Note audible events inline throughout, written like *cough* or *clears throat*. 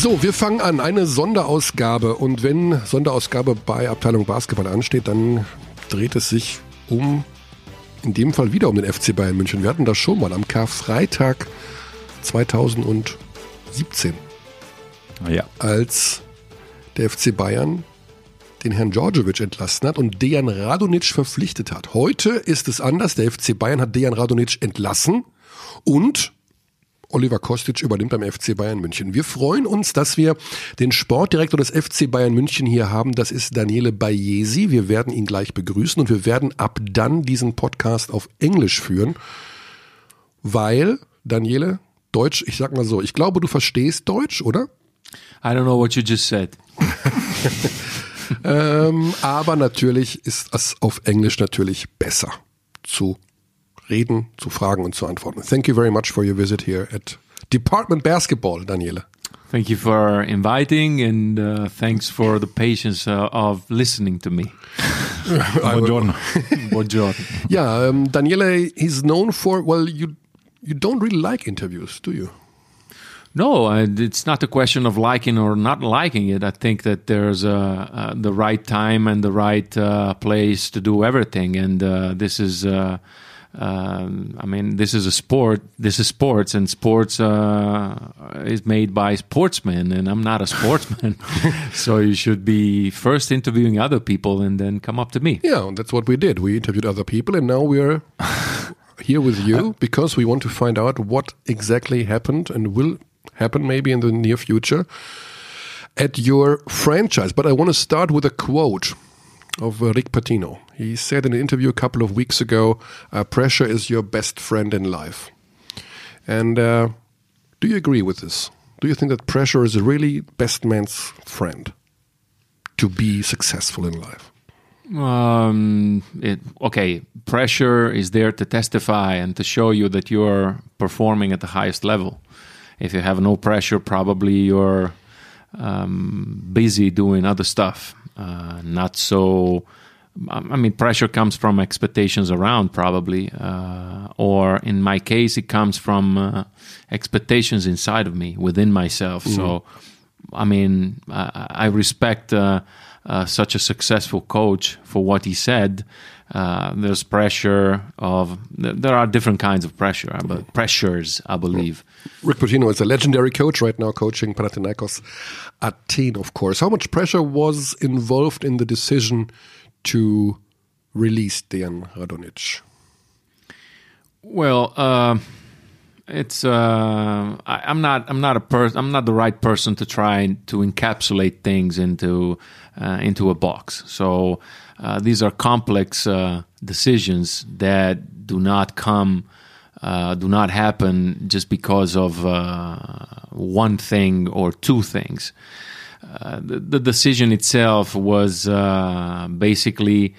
So, wir fangen an. Eine Sonderausgabe. Und wenn Sonderausgabe bei Abteilung Basketball ansteht, dann dreht es sich um, in dem Fall wieder um den FC Bayern München. Wir hatten das schon mal am Karfreitag 2017. Ja. Als der FC Bayern den Herrn Djordjevic entlassen hat und Dejan Radonic verpflichtet hat. Heute ist es anders. Der FC Bayern hat Dejan Radonic entlassen und Oliver Kostic übernimmt beim FC Bayern München. Wir freuen uns, dass wir den Sportdirektor des FC Bayern München hier haben. Das ist Daniele Bayesi. Wir werden ihn gleich begrüßen und wir werden ab dann diesen Podcast auf Englisch führen, weil, Daniele, Deutsch, ich sag mal so, ich glaube, du verstehst Deutsch, oder? I don't know what you just said. *laughs* ähm, aber natürlich ist es auf Englisch natürlich besser zu reden, zu fragen und zu antworten. Thank you very much for your visit here at Department Basketball, Daniele. Thank you for inviting and uh, thanks for the patience uh, of listening to me. *laughs* *laughs* Buongiorno. Buongiorno. Yeah, um, Daniele is known for, well, you, you don't really like interviews, do you? No, it's not a question of liking or not liking it. I think that there's uh, uh, the right time and the right uh, place to do everything, and uh, this is. Uh, um, I mean, this is a sport. This is sports, and sports uh, is made by sportsmen, and I'm not a sportsman. *laughs* so you should be first interviewing other people, and then come up to me. Yeah, that's what we did. We interviewed other people, and now we're *laughs* here with you because we want to find out what exactly happened and will happen maybe in the near future at your franchise. But I want to start with a quote of uh, Rick Pitino. He said in an interview a couple of weeks ago, uh, "Pressure is your best friend in life." And uh, do you agree with this? Do you think that pressure is really best man's friend to be successful in life? Um, it, okay, pressure is there to testify and to show you that you're performing at the highest level. If you have no pressure, probably you're um, busy doing other stuff. Uh, not so. I mean, pressure comes from expectations around, probably, uh, or in my case, it comes from uh, expectations inside of me, within myself. Mm-hmm. So, I mean, I, I respect uh, uh, such a successful coach for what he said. Uh, there's pressure of there are different kinds of pressure, but pressures, I believe. Rick Pitino is a legendary coach right now, coaching Panathinaikos Athene, of course. How much pressure was involved in the decision to release Dejan Radonjic? Well, uh, it's uh, I, am not I'm not a person I'm not the right person to try to encapsulate things into uh, into a box. So uh, these are complex uh, decisions that do not come, uh, do not happen just because of uh, one thing or two things. Uh, the, the, decision itself was basically.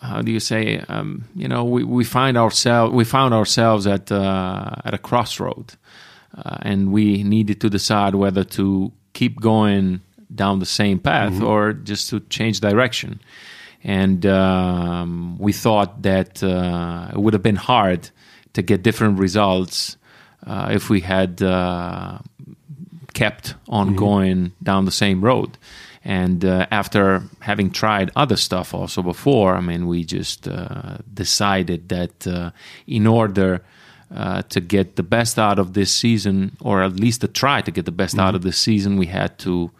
how do you say? Um, you know, we, we find ourselves we found ourselves at at a crossroad, and we needed to decide whether to keep going down the same path mm-hmm. or just to change direction and um, we thought that uh, it would have been hard to get different results uh, if we had uh, kept on mm-hmm. going down the same road. And uh, after having tried other stuff also before, I mean, we just uh, decided that uh, in order to get the best out of this season, or at least to try to get the best mm-hmm. out of this season, we had to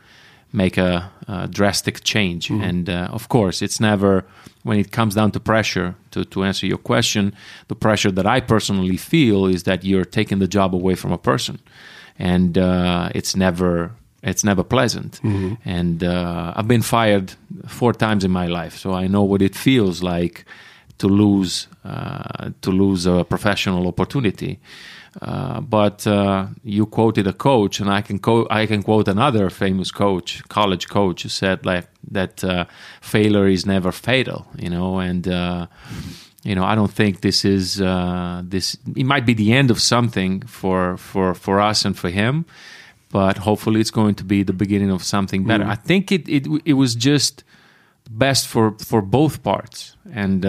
make a, a drastic change. Mm. And uh, of course, it's never when it comes down to pressure. To to answer your question, the pressure that I personally feel is that you're taking the job away from a person, and uh, it's never it's never pleasant. Mm-hmm. And uh, I've been fired four times in my life, so I know what it feels like to lose uh, to lose a professional opportunity. Uh, but uh, you quoted a coach, and I can quote I can quote another famous coach, college coach, who said like that uh, failure is never fatal, you know, and uh, you know I don't think this is uh, this. It might be the end of something for for for us and for him, but hopefully it's going to be the beginning of something better. Mm. I think it it it was just best for for both parts, and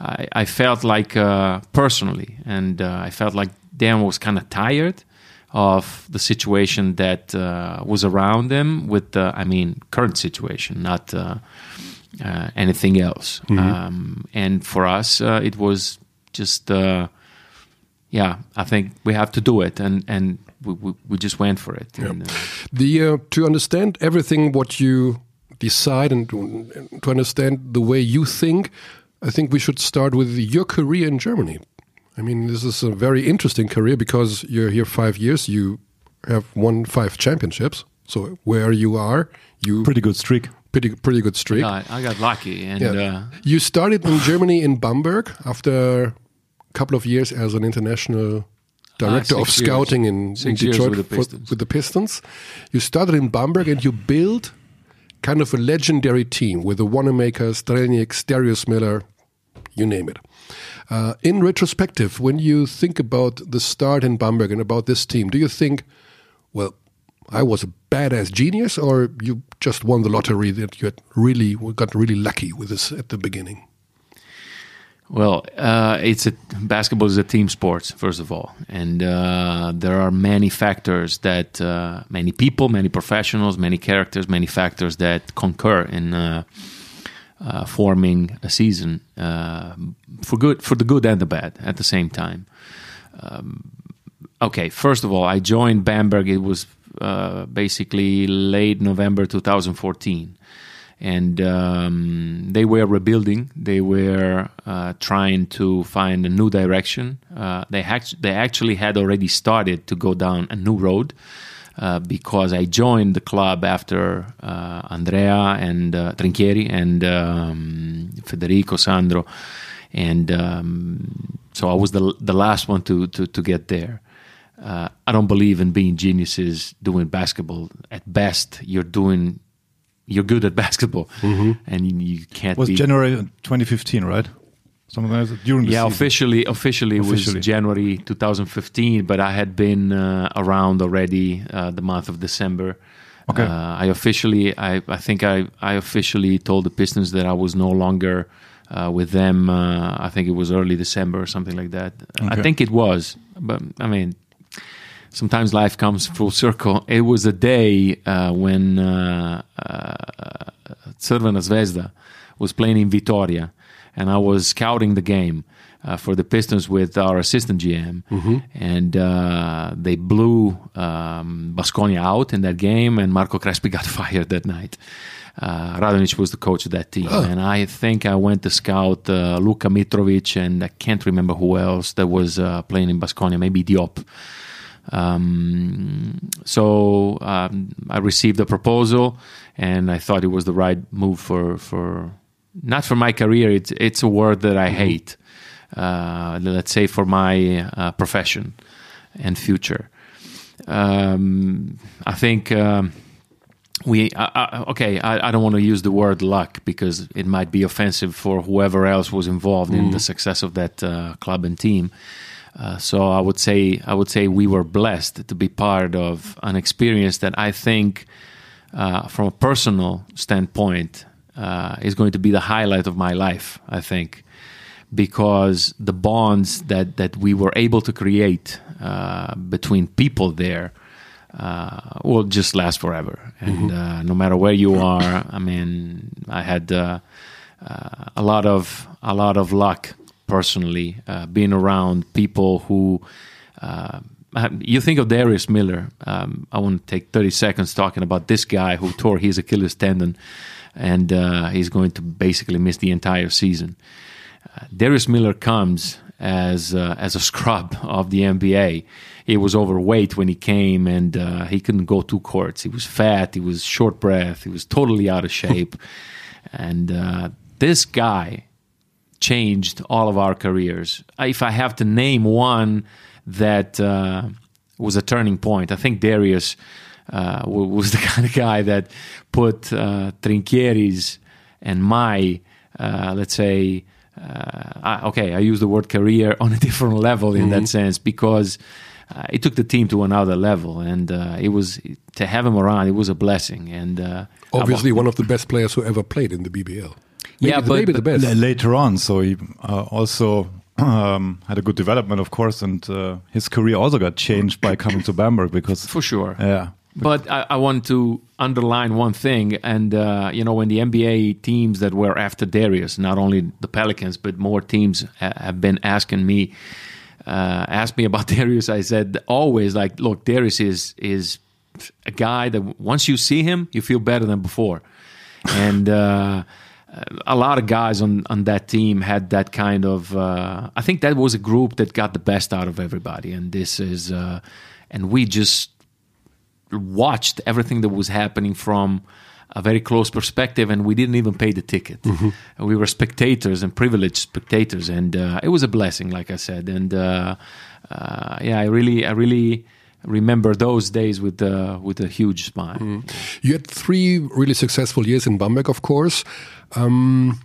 I, I felt like uh, personally, and uh, I felt like Dan was kind of tired of the situation that uh, was around him with the, I mean, current situation, not uh, uh, anything else. Um, and for us, uh, it was just, uh, yeah, I think we have to do it, and and we, we, we just went for it. And, uh, The uh, to understand everything what you decide and to, to understand the way you think, I think we should start with your career in Germany. I mean, this is a very interesting career because you're here five years. You have won five championships. So where you are, you Pretty good streak. pretty pretty good streak. I, I got lucky, and Yeah. uh, you started in Germany in Bamberg after a couple of years as an international director Ah, of six years. scouting in, in years Detroit with the for- with the Pistons. You started in Bamberg and you built kind of a legendary team with the Wanamaker, Strelnieks, Darius Miller, you name it. Uh, in retrospective, when you think about the start in Bamberg and about this team, do you think, well, I was a badass genius, or you just won the lottery that you had really got really lucky with this at the beginning? Well, uh, it's a basketball is a team sport, first of all, and uh, there are many factors that uh, many people, many professionals, many characters, many factors that concur in uh, uh, forming a season uh, for good, for the good and the bad at the same time. Um, okay, first of all, I joined Bamberg. It was basically late November 2014 and um, they were rebuilding. They were uh, trying to find a new direction. Uh, they act- they actually had already started to go down a new road uh, because I joined the club after uh, Andrea and uh, Trinchieri and um, Federico Sandro, and um, so I was the the last one to to, to get there. Uh, I don't believe in being geniuses doing basketball. At best, you're doing you're good at basketball, and you, you can't Was be. January 2015, right? Something like that during the yeah, season. officially, officially, it Officially. was January 2015, but I had been uh, around already uh, the month of December. Okay. Uh, I officially, I, I think I, I officially told the Pistons that I was no longer uh, with them. Uh, I think it was early December or something like that. I think it was, but I mean, sometimes life comes full circle. It was a day uh, when uh, uh, Crvena Zvezda was playing in Vitoria, and I was scouting the game uh, for the Pistons with our assistant GM, and uh, they blew um, Basconia out in that game, and Marco Crespi *laughs* got fired that night. Uh, Radonjic was the coach of that team, and I think I went to scout uh, Luka Mitrovic, and I can't remember who else that was uh, playing in Basconia, maybe Diop. Um, so um, I received a proposal, and I thought it was the right move for for not for my career. It's it's a word that I hate. Uh, let's say for my uh, profession and future. Um, I think. Um, we I, I, okay I, I don't want to use the word luck because it might be offensive for whoever else was involved in the success of that uh, club and team uh, so I would say I would say we were blessed to be part of an experience that I think uh, from a personal standpoint uh, is going to be the highlight of my life I think because the bonds that that we were able to create uh, between people there uh, will just last forever. And uh, no matter where you are, I mean, I had uh, uh, a lot of a lot of luck personally uh, being around people who. Uh, you think of Darius Miller. Um, I want to take 30 seconds talking about this guy who tore his Achilles tendon, and uh, he's going to basically miss the entire season. Uh, Darius Miller comes as uh, as a scrub of the NBA. He was overweight when he came, and uh, he couldn't go two courts. He was fat. He was short breath. He was totally out of shape. *laughs* and uh, this guy changed all of our careers. If I have to name one that uh, was a turning point, I think Darius uh, was *laughs* the kind of guy that put uh, Trinchieri's and my, uh, let's say, uh, I, okay, I use the word career *laughs* on a different level in that sense because uh, it took the team to another level, and uh, it was to have him around. It was a blessing, and uh, Obviously, one of the best players who ever played in the BBL. Maybe Yeah, the, but- maybe the best. Later on. So he uh, also um, had a good development, of course, and uh, his career also got changed by coming to Bamberg because For sure. yeah, But I, I want to underline one thing, and uh, you know, when the NBA teams that were after Darius, not only the Pelicans, but more teams ha- have been asking me, uh, asked me about *laughs* Darius. I said always, like, look, Darius is is a guy that once you see him, you feel better than before, and. Uh, a lot of guys on, on that team had that kind of. Uh, I think that was a group that got the best out of everybody, and this is, uh, and we just watched everything that was happening from a very close perspective, and we didn't even pay the ticket. We were spectators and privileged spectators, and uh, it was a blessing, like I said. And uh, uh, yeah, I really, I really remember those days with uh, with a huge smile. You had three really successful years in Bamberg, of course. Um,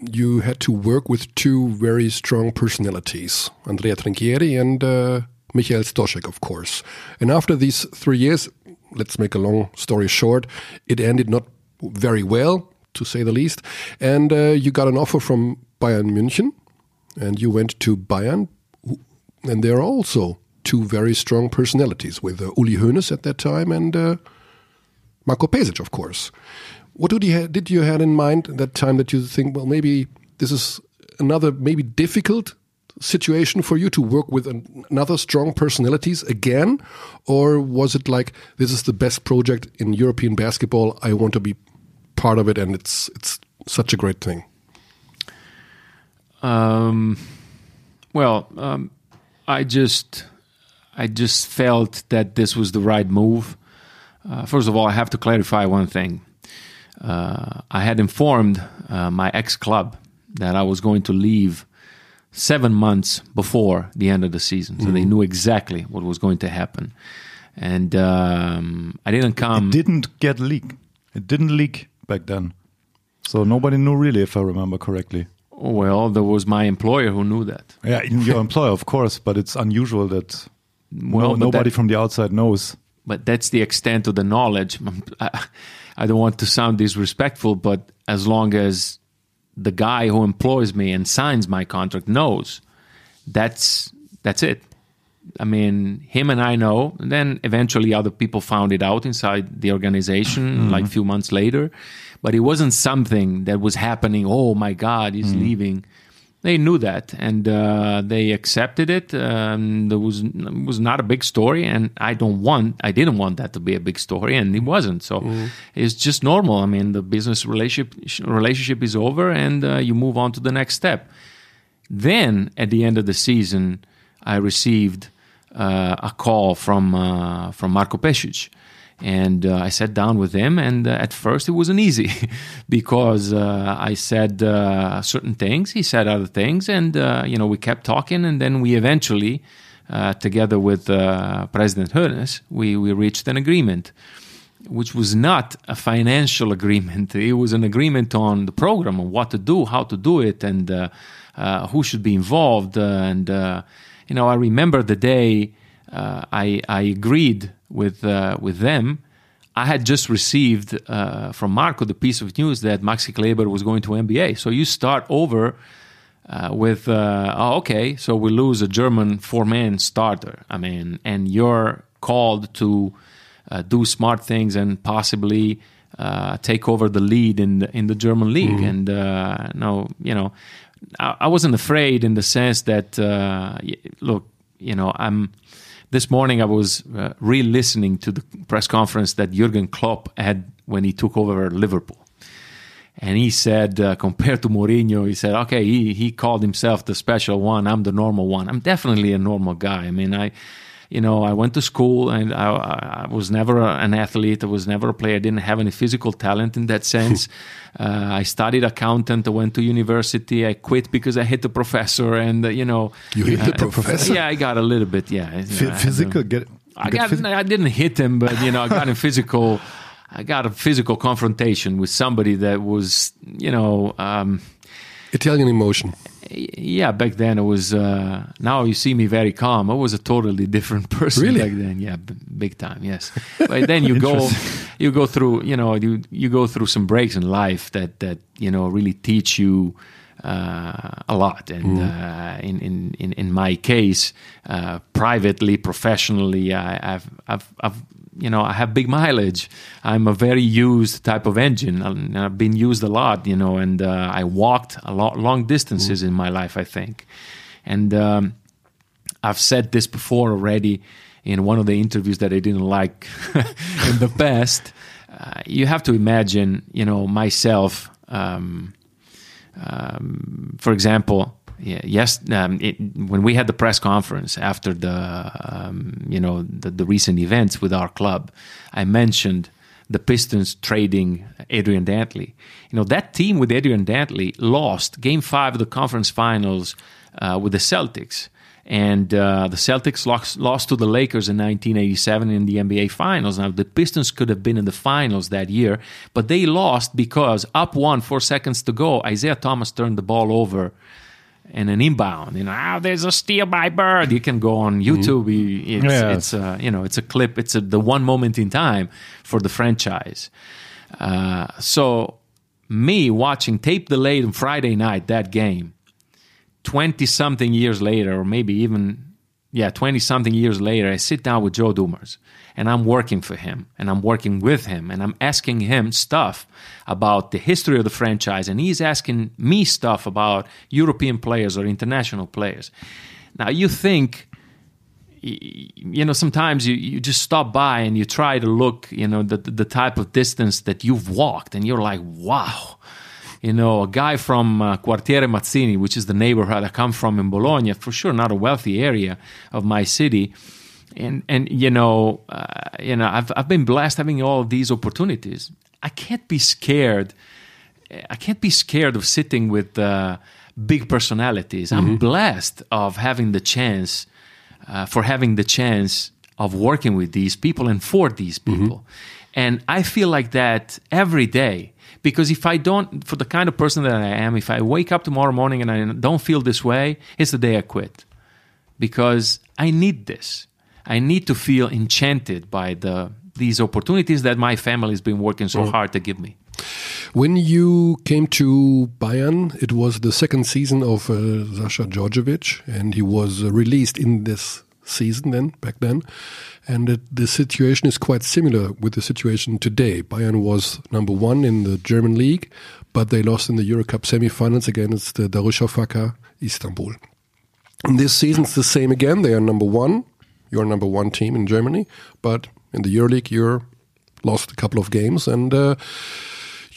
you had to work with two very strong personalities, Andrea Trinchieri and uh, Michael Stoschek, of course. And after these three years, let's make a long story short, it ended not very well, to say the least. And uh, you got an offer from Bayern München, and you went to Bayern, and there are also two very strong personalities with uh, Uli Hoeneß at that time and uh, Marco Pesic, of course. What did you did you had in mind at that time that you think, well, maybe this is another maybe difficult situation for you to work with an, another strong personalities again, or was it like this is the best project in European basketball? I want to be part of it, and it's it's such a great thing. Um, well, um, I just, I just felt that this was the right move. Uh, first of all, I have to clarify one thing. Uh, I had informed uh, my ex club that I was going to leave seven months before the end of the season, so they knew exactly what was going to happen. And um, I didn't come. didn't get leak. It didn't leak back then, so nobody knew really, if I remember correctly. well, there was my employer who knew that. Yeah, *laughs* your employer, of course, but it's unusual that Well, no, nobody that- from the outside knows. but that's the extent of the knowledge. *laughs* I, I don't want to sound disrespectful, but as long as the guy who employs me and signs my contract knows, that's that's it. I mean, him and I know. And then eventually, other people found it out inside the organization, mm-hmm. like a few months later. But it wasn't something that was happening. Oh my God, he's mm. leaving. They knew that, and uh, they accepted it. Um, there was it was not a big story, and I don't want, I didn't want that to be a big story, and it wasn't. So it's just normal. I mean, the business relationship relationship is over, and uh, you move on to the next step. Then at the end of the season, I received uh, a call from uh, from Marco Pesic, and uh, I sat down with him. And uh, at first, it wasn't easy *laughs* because uh, I said uh, certain things, he said other things, and uh, you know we kept talking, and then we eventually, uh, together with President Hoeneß, we we reached an agreement which was not a financial *laughs* agreement. It was an agreement on the program, on what to do, how to do it, and who should be involved. And you know, I remember the day I, I agreed with uh, with them. I had just received uh, from Marco the piece of news that Maxi Kleber was going to NBA. So you start over uh, with, uh, oh, okay, so we lose a German four-man starter. I mean, and you're called to uh, do smart things and possibly uh, take over the lead in the, in the German league. And uh, no, you know, I, I wasn't afraid in the sense that uh, y- look, you know, I'm. This morning I was uh, re-listening to the press conference that Jurgen Klopp had when he took over Liverpool. And he said, uh, compared to Mourinho, he said, okay, he, he called himself the special one. I'm the normal one. I'm definitely a normal guy. I mean, I, you know, I went to school and I, I was never an athlete. I was never a player. I didn't have any physical talent in that sense. *laughs* uh, I studied accountant. I went to university. I quit because I hit the professor. And, uh, you know, You hit the uh, professor? Yeah, I got a little bit. Yeah. I had a- physical, get. I got. phys- I didn't hit him, but you know, I got in *laughs* physical. I got a physical confrontation with somebody that was, you know, um, Italian emotion. Yeah. Back then, it was. Uh, now you see me very calm. I was a totally different *laughs* person Really? back then. Yeah, b- big time. Yes, but then you go, *laughs* you go through. You know, you you go through some breaks in life that that you know really teach you. uh, a lot. And uh, in, in, in, in my case, uh, privately, professionally, I, I've, I've, I've you know, I have big mileage. I'm a very used type of engine. I've been used a lot, you know, and uh, I walked a lot long distances in my life, I think. And um, I've said this before already in one of the interviews that I didn't like *laughs* in the *laughs* past. Uh, you have to imagine, you know, myself. Um, um, for example, yeah, yes, um, it, when we had the press conference after the um, you know the, the, recent events with our club, I mentioned the Pistons trading Adrian Dantley. You know that team with Adrian Dantley lost Game Five of the conference finals uh, with the Celtics. And uh, the Celtics lost, lost, to the Lakers in 1987 in the NBA Finals. Now, the Pistons could have been in the finals that year, but they lost because up one, four seconds to go, Isiah Thomas turned the ball over in an inbound. You know, oh, there's a steal by Bird. You can go on mm-hmm. YouTube. It's, yeah. it's a, you know, it's a clip. It's a, the one moment in time for the franchise. Uh, so, me watching tape delayed on Friday night that game 20 something years later, or maybe even, yeah, 20 something years later, I sit down with Joe Dumars and I'm working for him and I'm working with him and I'm asking him stuff about the history of the franchise and he's asking me stuff about European players or international players. Now, you think, you know, sometimes you, you just stop by and you try to look, you know, the, the type of distance that you've walked and you're like, wow you know, a guy from uh, Quartiere Mazzini, which is the neighborhood I come from in Bologna, for sure not a wealthy area of my city. And, and you know, uh, you know, I've, I've been blessed having all these opportunities. I can't be scared. I can't be scared of sitting with uh, big personalities. Mm-hmm. I'm blessed of having the chance, uh, for having the chance of working with these people and for these mm-hmm. people. Mm-hmm. And I feel like that every day because if I don't, for the kind of person that I am, if I wake up tomorrow morning and I don't feel this way, it's the day I quit. Because I need this. I need to feel enchanted by the these opportunities that my family has been working so mm. hard to give me. When you came to Bayern, it was the second season of uh, Sasha Djordjevic, and he was uh, released in this season then, back then. And it, the situation is quite similar with the situation today. Bayern was number one in the German league, but they lost in the Eurocup semifinals against the Darüşşafaka Istanbul. And this season's the same again. They are number one. You're number one team in Germany, but in the EuroLeague, you're lost a couple of games and. Uh,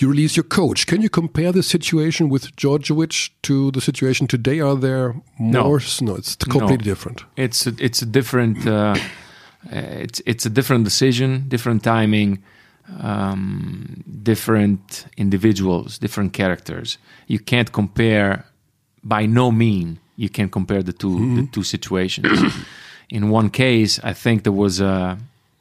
you release your coach. Can you compare the situation with Djordjevic to the situation today? Are there more? No, no it's completely no. different. It's a, it's a different. Uh, it's it's a different decision, different timing, um, different individuals, different characters. You can't compare. By no mean you can compare the 2 mm-hmm. the two situations. In one case, I think there was a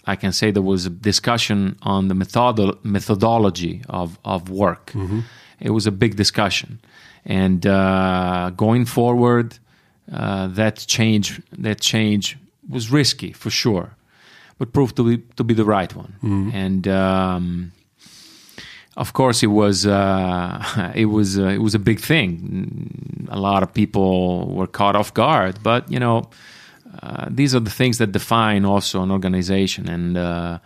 I can say there was a discussion on the method- methodology of, of work. Mm-hmm. It was a big discussion. And uh, going forward, uh, that change that change was risky for sure, but proved to be to be the right one. Mm-hmm. And um, of course, it was uh, *laughs* it was uh, it was a big thing. A lot of people were caught off guard, but you know uh, these are the things that define also an organization and uh,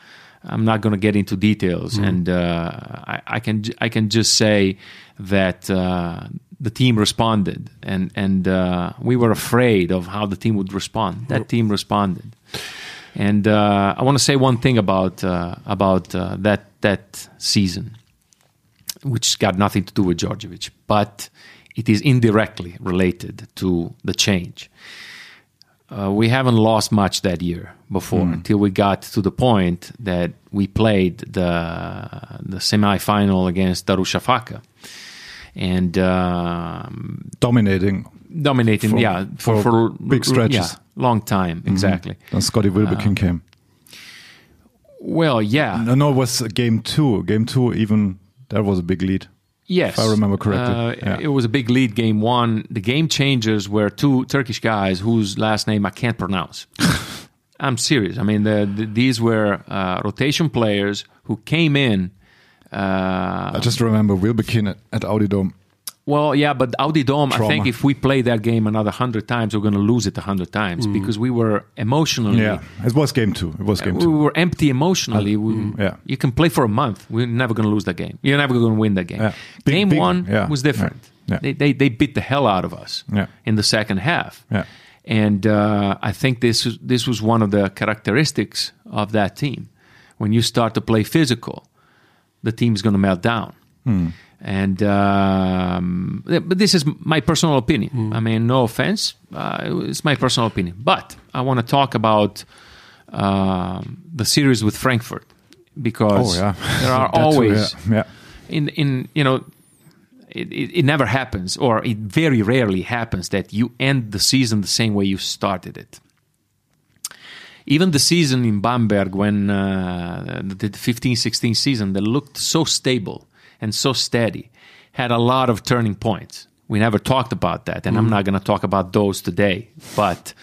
I'm not going to get into details. Mm. and uh, I, I, can I can just say that uh, the team responded and and uh, we were afraid of how the team would respond. That team responded. And I want to say one thing about about that that season which got nothing to do with Djordjevic but it is indirectly related to the change uh, we haven't lost much that year before mm. until we got to the point that we played the the semifinal against Darüşşafaka and um, dominating. Dominating for, yeah for, for, for, big stretches yeah, long time mm-hmm. exactly. Mm. and Scottie Wilbekin uh, came. well yeah. No no it was game 2 game 2 even that was a big lead Yes, if I remember correctly. Uh, yeah. It was a big lead game one. The game changers were two Turkish guys whose last name I can't pronounce. *laughs* I'm serious. I mean, the, the, these were uh, rotation players who came in. Uh, I just remember Wilbekin at, at Audi Dome. Well, yeah, but Audi Dome, I think if we play that game another hundred times, we're going to lose it a hundred times mm. because we were emotionally. Yeah, it was game two. It was game two. We were empty emotionally. Mm, we, mm, yeah. You can play for a month. We're never going to lose that game. You're never going to win that game. Yeah. Big- game big- one yeah, was different. yeah. They, they they beat the hell out of us Yeah. in the second half. Yeah. And uh, I think this was, this was one of the characteristics of that team. When you start to play physical, the team's going to melt down. Hmm. And um, but this is my personal opinion. I mean, no offense, uh, it's my personal opinion. But I want to talk about um, the series with Frankfurt because Oh yeah, there are *laughs* always yeah. yeah. in in you know it, it, it never happens or it very rarely happens that you end the season the same way you started it even the season in bamberg when uh, the 15-16 season that looked so stable and so steady had a lot of turning points we never talked about that and i'm not going to talk about those today but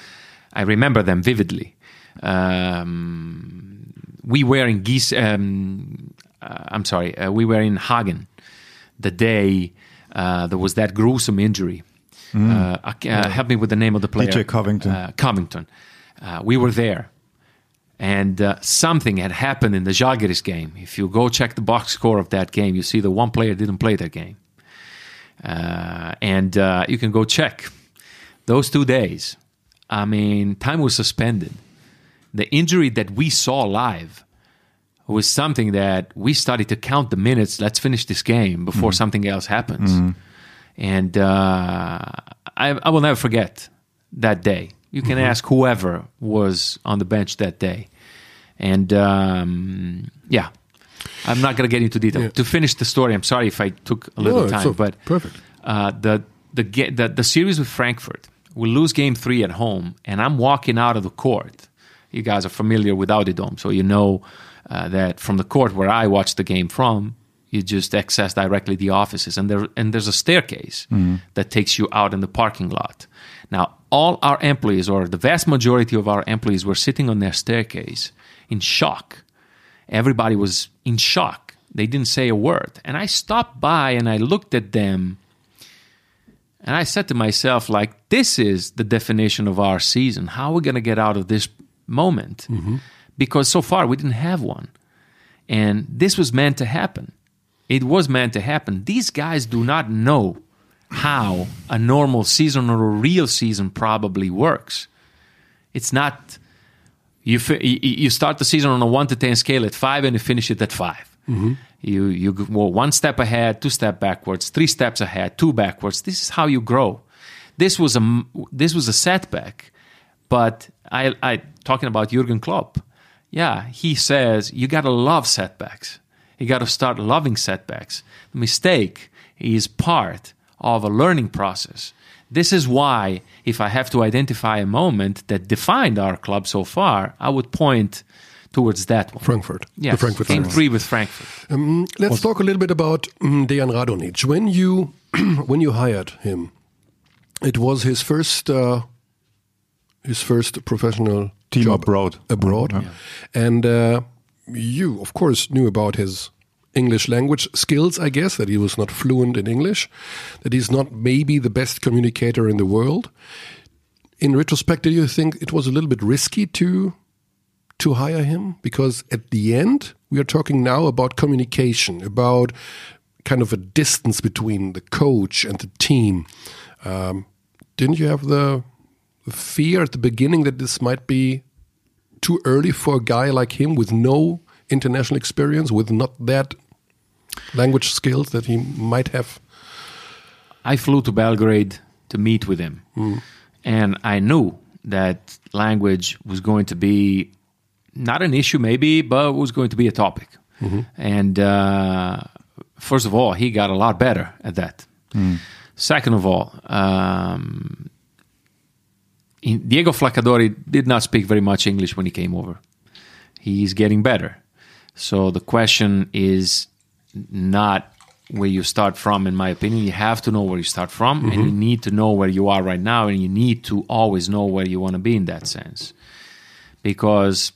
i remember them vividly um, we were in Gies, um, uh, I'm sorry, uh, we were in Hagen the day uh, there was that gruesome injury. Uh, uh, help me with the name of the player. DJ Covington. Uh, Covington. Uh, we were there. And uh, something had happened in the Žalgiris game. If you go check the box score of that game, you see the one player didn't play that game. Uh, and uh, you can go check those two days. I mean, time was suspended. The injury that we saw live was something that we started to count the minutes. Let's finish this game before something else happens. And uh, I, I will never forget that day. You can ask whoever was on the bench that day. And um, yeah, I'm not going to get into detail. To finish the story, I'm sorry if I took a little No, time, so- but perfect. uh, the the, the the series with Frankfurt, we lose game three at home, and I'm walking out of the court. You guys are familiar with Audi Dome, so you know uh, that from the court where I watched the game from, you just access directly the offices, and there and there's a staircase that takes you out in the parking lot. Now, all our employees, or the vast majority of our employees, were sitting on their staircase in shock everybody was in shock. They didn't say a word. And I stopped by and I looked at them and I said to myself, like, this is the definition of our season. How are we going to get out of this moment? Mm-hmm. Because so far we didn't have one. And this was meant to happen. It was meant to happen. These guys do not know how a normal season or a real season probably works. It's not you you start the season on a one to ten scale at five and you finish it at 5 mm-hmm. You you go one step ahead, two step backwards, three steps ahead, two backwards. This is how you grow. This was a this was a setback, but I I talking about Jurgen Klopp. Yeah, he says you got to love setbacks. You got to start loving setbacks. The mistake is part of a learning process. This is why, if I have to identify a moment that defined our club so far, I would point towards that one. Frankfurt. Yes, The Frankfurt game series. three with Frankfurt. Let's talk a little bit about mm, Dejan Radonjic. When you *clears throat* when you hired him, it was his first uh, his first professional Team job abroad. abroad, and uh, you of course knew about his English language skills. I guess that he was not fluent in English, that he's not maybe the best communicator in the world. In retrospect, do you think it was a little bit risky to to hire him because at the end we are talking now about communication about kind of a distance between the coach and the team um, didn't you have the, the fear at the beginning that this might be too early for a guy like him with no international experience with not that language skills that he might have I flew to Belgrade to meet with him. And I knew that language was going to be not an issue, maybe, but was going to be a topic. And uh, first of all, he got a lot better at that. Second of all, um, Diego Flaccadori did not speak very much English when he came over. He's getting better. So the question is not where you start from, in my opinion. You have to know where you start from, and you need to know where you are right now, and you need to always know where you want to be in that sense. Because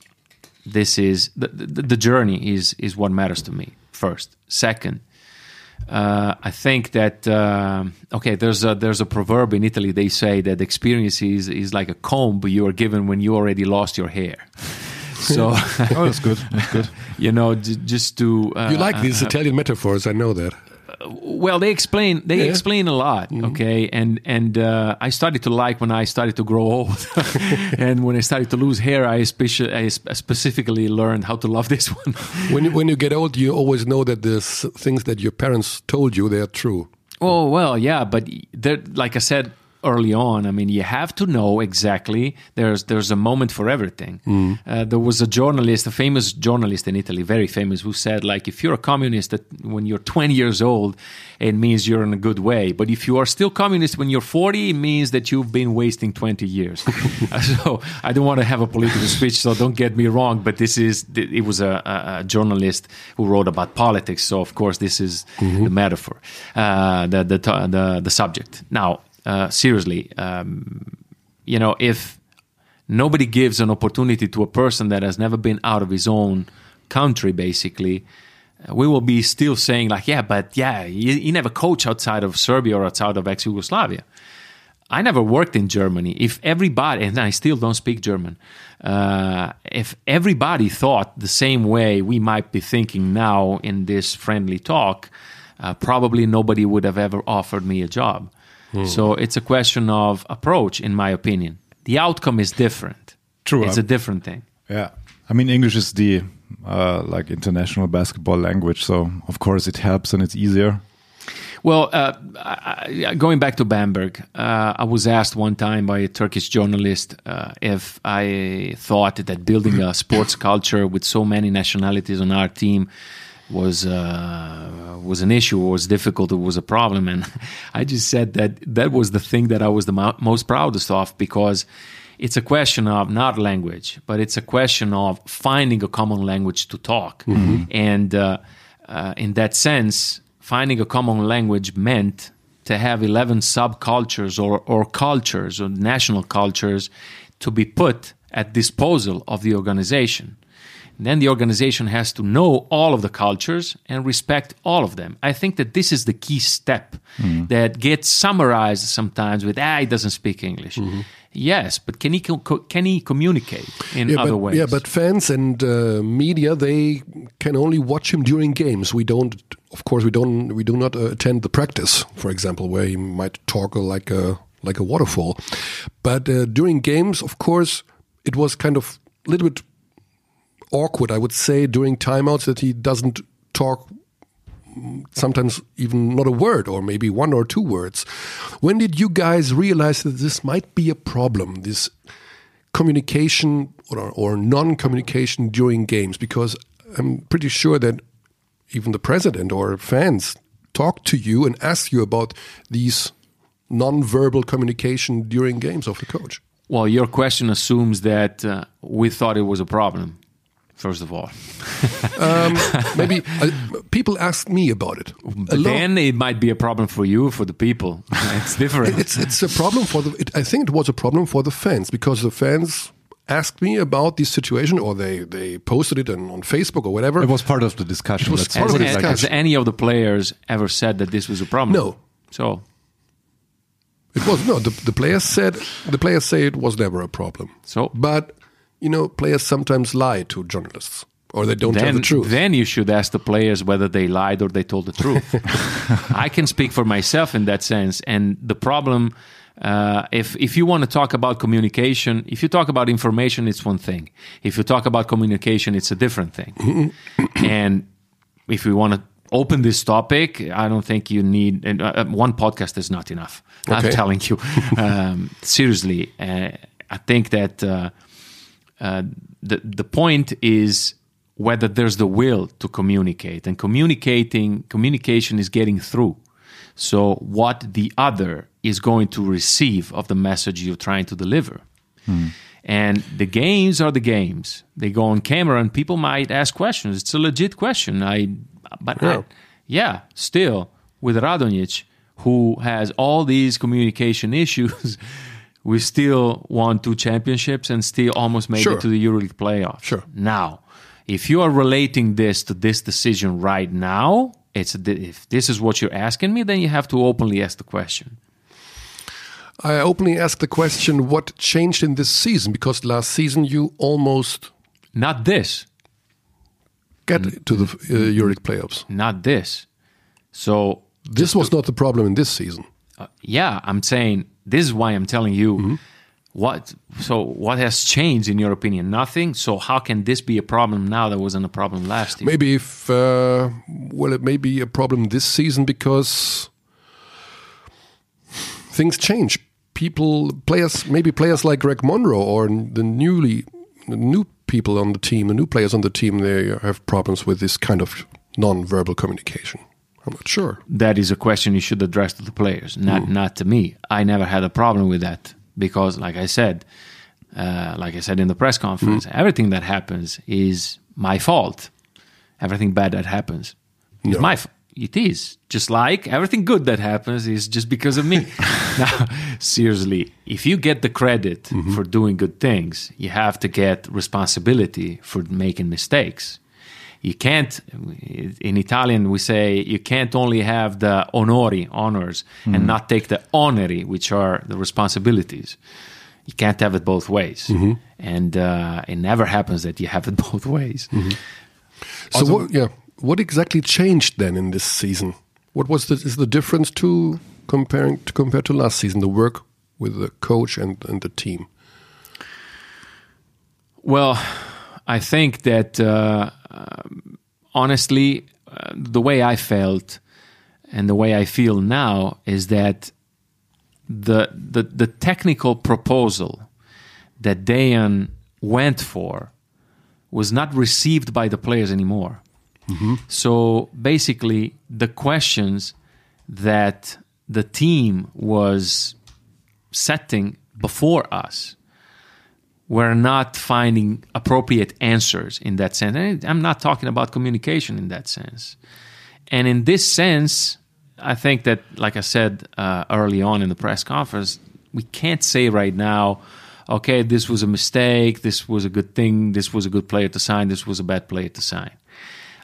this is the, the, the journey is is what matters to me first. Second, uh, I think that uh, okay, there's a there's a proverb in Italy. They say that experience is is like a comb you are given when you already lost your hair. *laughs* So *laughs* oh, that's good. That's good. *laughs* you know, j- just to uh, You like these Italian metaphors, I know that. well they explain they Yeah. explain a lot okay and and uh, i started to like when i started to grow old *laughs* and when i started to lose hair i, speci- I specifically learned how to love this one When you, when you get old, you always know that the things that your parents told you, they are true. oh well yeah but like i said early on i mean you have to know exactly there's there's a moment for everything. Uh, there was a journalist a famous journalist in italy very famous who said like if you're a communist that when you're 20 years old it means you're in a good way. But if you are still communist when you're 40 it means that you've been wasting 20 years. *laughs* So i don't want to have a political speech so don't get me wrong but this is it was a, a, a journalist who wrote about politics so of course this is the metaphor uh, the, the the the subject. Now uh, seriously um, you know if nobody gives an opportunity to a person that has never been out of his own country basically uh, we will be still saying like yeah but yeah you, you never coached outside of serbia or outside of ex-yugoslavia I never worked in Germany. If everybody, and I still don't speak German, uh, if everybody thought the same way we might be thinking now in this friendly talk, uh, probably nobody would have ever offered me a job. So it's a question of approach, in my opinion. The outcome is different. True. It's a different thing. Yeah, I mean English is the uh, like international basketball language, so of course it helps and it's easier. Well, uh, I, I- going back to Bamberg, uh, I was asked one time by a Turkish journalist uh, if I thought that building a sports culture with so many nationalities on our team was uh, was an issue, or was difficult, or was a problem, and *laughs* I just said that that was the thing that I was the mo- most proudest of because it's a question of not language, but it's a question of finding a common language to talk, and uh, uh, in that sense finding a common language meant to have 11 subcultures or, or cultures or national cultures to be put at disposal of the organization. And then the organization has to know all of the cultures and respect all of them. I think that this is the key step that gets summarized sometimes with, ah, he doesn't speak English. Yes, but can he, can he communicate in Yeah, other but, ways? yeah, but fans and uh, media they can only watch him during games. We don't, of course, we don't, we do not uh, attend the practice, for example, where he might talk like a like a waterfall. But uh, during games, of course, it was kind of a little bit awkward, I would say, during timeouts that he doesn't talk sometimes even not a word or maybe one or two words. When did you guys realize that this might be a problem, this communication or, or non communication during games? Because I'm pretty sure that even the president or fans talk to you and ask you about these non-verbal communication during games of the coach. Well, your question assumes that uh, we thought it was a problem, first of all. *laughs* Maybe uh, people ask me about it. A But lot- then it might be a problem for you, for the people. *laughs* It's different. it's it's a problem for the. It, I think it was a problem for the fans because the fans asked me about this situation, or they they posted it on, on Facebook or whatever. It was part of the discussion. It was part has, of the discussion. has any of the players ever said that this was a problem? No. So It was no. The, the players said the players say it was never a problem. So? but you know, players sometimes lie to journalists, or they don't tell the truth. then you should ask the players whether they lied or they told the truth. *laughs* I can speak for myself in that sense. And the problem, uh, if if you want to talk about communication, if you talk about information, it's one thing. If you talk about communication, it's a different thing. *coughs* and if we want to open this topic, I don't think you need and, uh, one podcast is not enough. I'm telling you, *laughs* um, seriously. Uh, I think that. Uh, the the point is whether there's the will to communicate and communicating communication is getting through. So what the other is going to receive of the message you're trying to deliver. And the games are the games. They go on camera and people might ask questions. It's a legit question. I but I- Yeah. yeah still with radonjic who has all these communication *laughs* issues we still won two championships and still almost made Sure. it to the EuroLeague playoffs. Sure. Now, if you are relating this to this decision right now, It's if this is what you're asking me, then you have to openly ask the question. I openly ask the question what changed in this season because last season you almost Not this, get to the uh, Euroleague playoffs. not this. So This was not the problem in this season. uh, yeah, I'm saying this is why I'm telling you Mm-hmm. what. So what has changed in your opinion? Nothing. So how can this be a problem now that wasn't a problem last year? Maybe if uh, well, it may be a problem this season because things change. People, players, maybe players like Greg Monroe or the newly the new people on the team, the new players on the team, they have problems with this kind of non-verbal communication. I'm not sure. that is a question you should address to the players, not mm. not to me. I never had a problem with that because, like I said, uh, like I said in the press conference, mm. everything that happens is my fault. Everything bad that happens is No. my fault. It is just like everything good that happens is just because of me. *laughs* now, seriously, if you get the credit mm-hmm. for doing good things, you have to get responsibility for making mistakes you can't in italian we say you can't only have the onori honors and not take the oneri which are the responsibilities you can't have it both ways and uh, it never happens that you have it *laughs* both ways So what, yeah, what exactly changed then in this season? What was the is the difference to comparing to compare to last season? The work with the coach and, and the team. Well, I think that uh, um, honestly, uh, the way I felt and the way I feel now is that the the, the technical proposal that Dejan went for was not received by the players anymore. So basically, the questions that the team was setting before us we're not finding appropriate answers in that sense. And I'm not talking about communication in that sense. And in this sense, I think that, like I said uh, early on in the press conference, we can't say right now, okay, this was a mistake, this was a good thing, this was a good player to sign, this was a bad player to sign.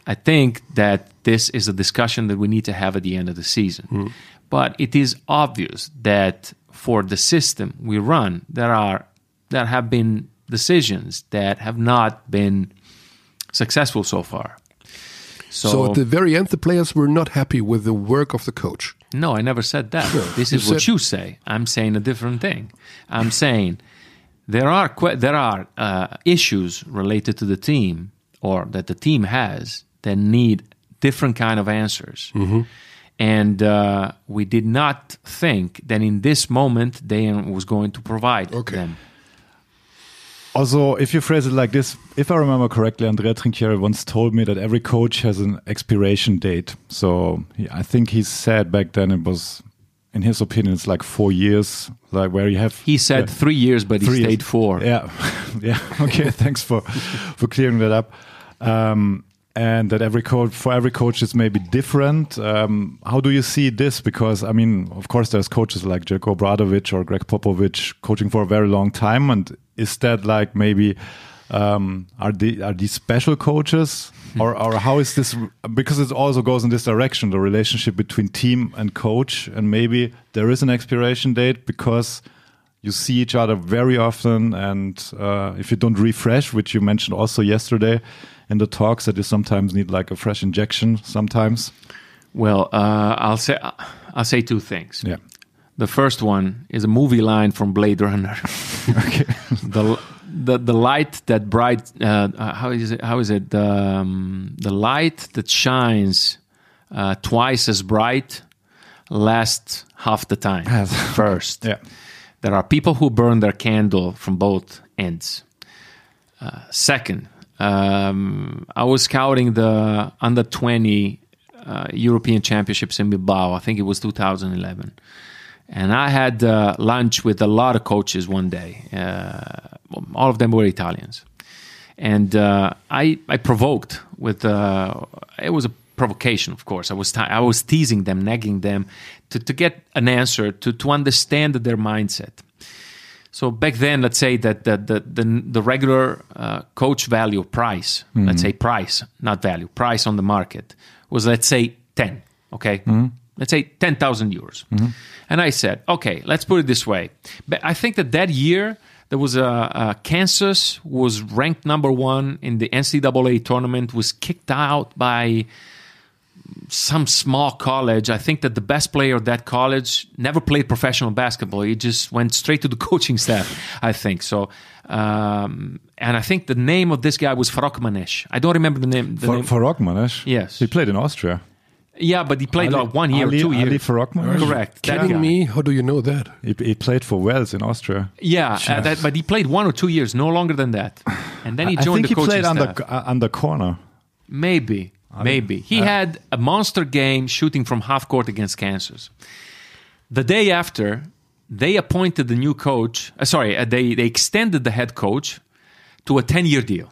I think that this is a discussion that we need to have at the end of the season. But it is obvious that for the system we run, there are there have been decisions that have not been successful so far. So, So, at the very end, the players were not happy with the work of the coach. no, I never said that. This is what you say. I'm saying a different thing. I'm saying there are there are uh, issues related to the team or that the team has that need different kind of answers. Mm-hmm. And uh, we did not think that in this moment Dejan was going to provide Okay. them. Also, if you phrase it like this, if I remember correctly, Andrea Trinchieri once told me that every coach has an expiration date. So he, I think he said back then it was, in his opinion, it's like four years, like where you have. He said Yeah. three years, but he stayed years. four. Yeah, *laughs* yeah. Okay, thanks for for clearing that up. Um, and that every coach for every coach is maybe different. Um, how do you see this? Because I mean, of course, there's coaches like Željko Obradović or Gregg Popovich coaching for a very long time, and is that like maybe um, are the are these special coaches? Or, or how is this? Because it also goes in this direction, the relationship between team and coach, and maybe there is an expiration date because you see each other very often. And uh, if you don't refresh which you mentioned also yesterday in the talks that you sometimes need like a fresh injection sometimes. Well, uh, I'll say I'll say two things. yeah. The first one is a movie line from Blade Runner. *laughs* okay. *laughs* The the the light that bright uh, uh, how is it how is it um, the light that shines uh, twice as bright lasts half the time. *laughs* First. Yeah there are people who burn their candle from both ends. Uh, second um, I was scouting the under 20 uh, European Championships in Bilbao. I think it was 2011 and I had uh, lunch with a lot of coaches one day. Uh, all of them were Italians, and uh, I I provoked with uh, it was a provocation, of course. I was I was teasing them, nagging them to, to get an answer to to understand their mindset. So back then, let's say that the the the, the regular uh, coach value price, mm-hmm. let's say price, not value, price on the market was let's say 10, okay? Mm-hmm. Let's say 10,000 euros. Mm-hmm. And I said, okay, let's put it this way. But I think that that year, there was a, a Kansas was ranked number one in the NCAA tournament, was kicked out by some small college. I think that the best player of that college never played professional basketball. He just went straight to the *laughs* coaching staff, I think. So, um, and I think the name of this guy was Farokhmanesh. I don't remember the name. The For, name. for Rockmanesh? Yes. He played in Austria. yeah, but he played Ali- like one year Ali, or two years. Ali Farokhmanesh? Correct. that Kidding guy. me? How do you know that? He, he played for Wels in Austria. Yeah, uh, that, but he played one or two years, no longer than that. And then he I joined think the he coaching played staff. under, uh, under corner. Maybe, maybe. He had a monster game shooting from half court against Kansas. The day after, they appointed the new coach. Uh, sorry, uh, they they extended the head coach to a ten year deal.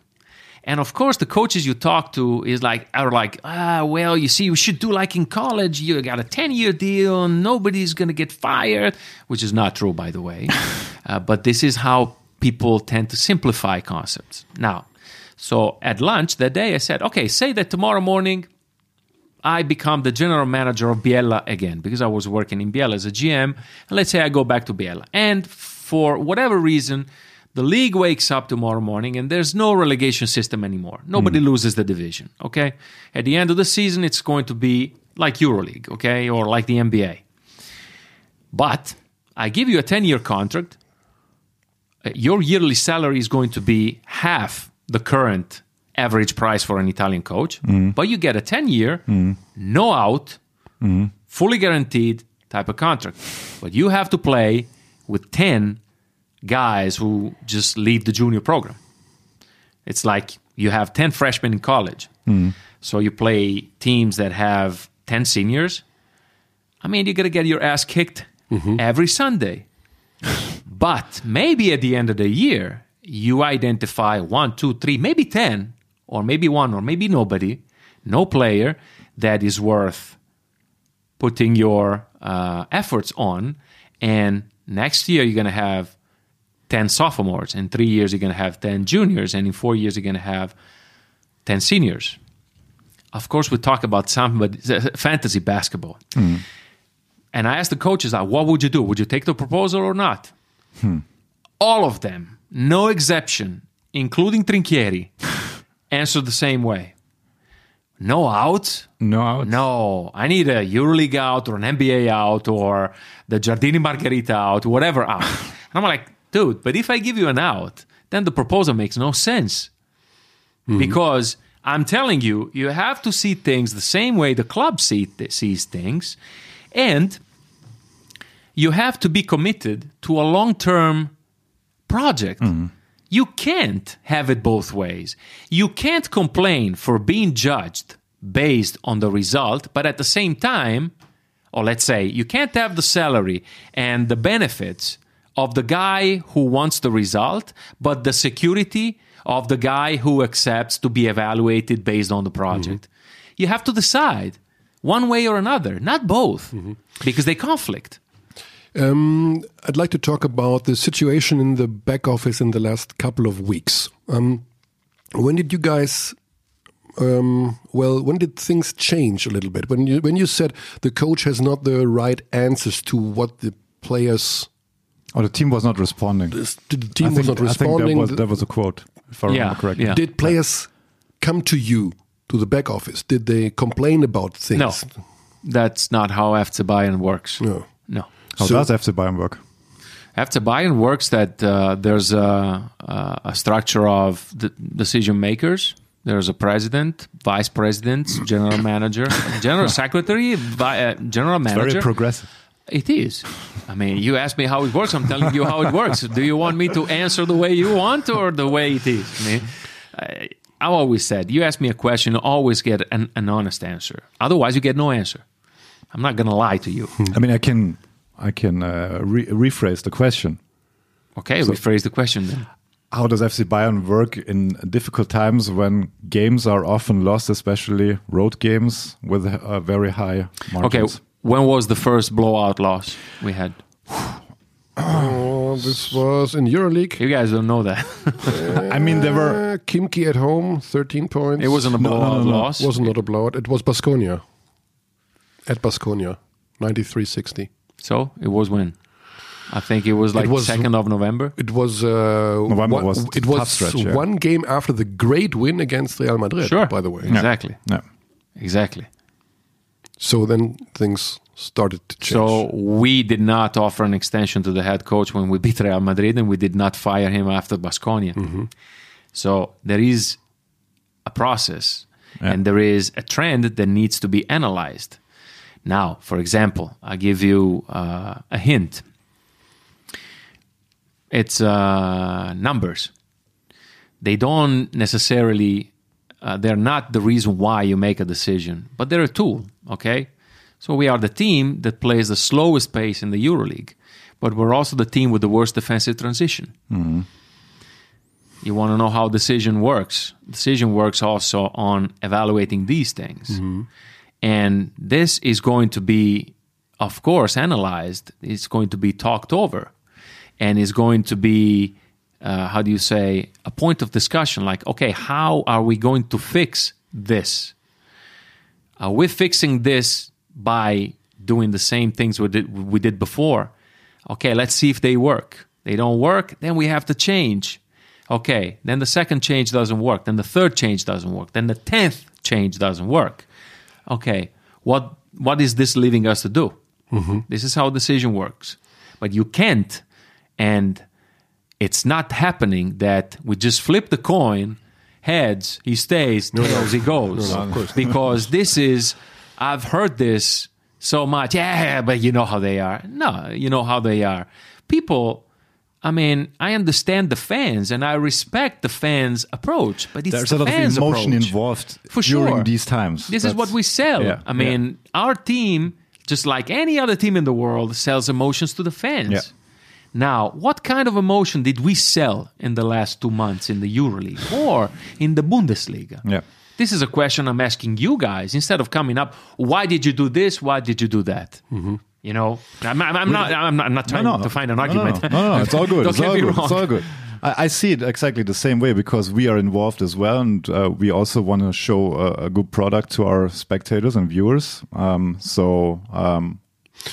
And of course, the coaches you talk to is like are like, ah, well, you see, we should do like in college. You got a ten year deal, and nobody's gonna get fired, which is not true, by the way. *laughs* uh, but this is how people tend to simplify concepts. Now, so at lunch that day, I said, okay, say that tomorrow morning I become the general manager of Biella again because I was working in Biella as a GM. And let's say I go back to Biella. And for whatever reason, the league wakes up tomorrow morning and there's no relegation system anymore. Nobody loses the division, okay? At the end of the season, it's going to be like EuroLeague, okay? Or like the NBA. But I give you a 10 year contract. Uh, Your yearly salary is going to be half the current average price for an Italian coach, mm. but you get a 10 year, mm. no out, mm. fully guaranteed type of contract. But you have to play with 10 guys who just leave the junior program. It's like you have 10 freshmen in college. So you play teams that have 10 seniors. I mean, you're going to get your ass kicked mm-hmm. every Sunday. *laughs* but maybe at the end of the year, you identify one, two, three, maybe 10, or maybe one, or maybe nobody, no player that is worth putting your uh, efforts on. And next year, you're going to have 10 sophomores. In three years, you're going to have 10 juniors. And in four years, you're going to have 10 seniors. Of course, we talk about somebody, fantasy basketball. Hmm. And I asked the coaches, like, what would you do? Would you take the proposal or not? Hmm. All of them, no exception, including Trinchieri, *laughs* answered the same way. No out? No out. No, I need a EuroLeague out or an NBA out or the Giardini Margherita out, whatever out. *laughs* and I'm like, dude, but if I give you an out, then the proposal makes no sense. Mm-hmm. Because I'm telling you, you have to see things the same way the club see, sees things. And you have to be committed to a long term project. Mm-hmm. You can't have it both ways. You can't complain for being judged based on the result, but at the same time, or let's say, you can't have the salary and the benefits of the guy who wants the result, but the security of the guy who accepts to be evaluated based on the project. Mm-hmm. You have to decide one way or another, not both, mm-hmm. because they conflict. Um, I'd like to talk about the situation in the back office in the last couple of weeks. Um, when did you guys? Um, well, when did things change a little bit? When you when you said the coach has not the right answers to what the players, or the team was not responding. the I team was think, not I think responding. that was, that was a quote, if I Yeah, remember correctly. yeah. Did players come to you to the back office? Did they complain about things? No, that's not how FC Bayern works. No. How So- does FC Bayern work? FC Bayern works that uh, there's a, a, structure of the decision makers. There's a president, vice president, general manager, *laughs* general secretary, vi- uh, general manager. Very progressive. It is. I mean, you ask me how it works. I'm telling you how it works. Do you want me to answer the way you want or the way it is? I mean, I, I always said, you ask me a question, you always get an, an honest answer. Otherwise, you get no answer. I'm not going to lie to you. I mean, I can I can uh, re- rephrase the question. Okay, rephrase the question then. How does FC Bayern work in difficult times when games are often lost, especially road games with uh, very high Okay, when was the first blowout loss we had? Oh, this was in EuroLeague. You guys don't know that. *laughs* I mean, there were Uh, Khimki at home, thirteen points. it wasn't a blowout no, no. loss. was not a blowout. It was Basconia. at Basconia, 93-60. So it was when? I think it was like was- second of November. It was uh, November one, was it was stretch, yeah. one game after the great win against Real Madrid. Sure. by the way. Exactly. Yeah. Exactly. So then things started to change. So we did not offer an extension to the head coach when we beat Real Madrid, and we did not fire him after Basconia. So there is a process, and there is a trend that needs to be analyzed. Now, for example, I'll give you uh, a hint. It's uh, numbers. They don't necessarily, uh, they're not the reason why you make a decision, but they're a tool, okay? So we are the team that plays the slowest pace in the EuroLeague, but we're also the team with the worst defensive transition. You want to know how decision works? Decision works also on evaluating these things. And this is going to be, of course, analyzed. It's going to be talked over. And is going to be, uh, how do you say, a point of discussion like, okay, how are we going to fix this? Are we fixing this by doing the same things we did, we did before? Okay, let's see if they work. They don't work, then we have to change. Okay, then the second change doesn't work. Then the third change doesn't work. Then the tenth change doesn't work. Okay, what what is this leaving us to do? Mm-hmm. This is how decision works. But you can't, and it's not happening that we just flip the coin, heads he stays, tails he goes. No, no, of course. because this is, I've heard this so much. Yeah, but you know how they are. No, you know how they are. People. I mean, I understand the fans and I respect the fans' approach, but it's There's the a lot of emotion approach. involved For during sure. these times. This is what we sell. Yeah, I mean, our team, just like any other team in the world, sells emotions to the fans. Yeah. Now, what kind of emotion did we sell in the last two months in the EuroLeague or in the Bundesliga? Yeah. This is a question I'm asking you guys instead of coming up. Why did you do this? Why did you do that? Mm-hmm. You know, I'm, I'm, I'm not. I'm not, I'm not trying to find an no, argument. No, no, no, it's all *laughs* good. It's all good. It's all good. I, I see it exactly the same way because we are involved as well, and uh, we also want to show a, a good product to our spectators and viewers. Um, so um,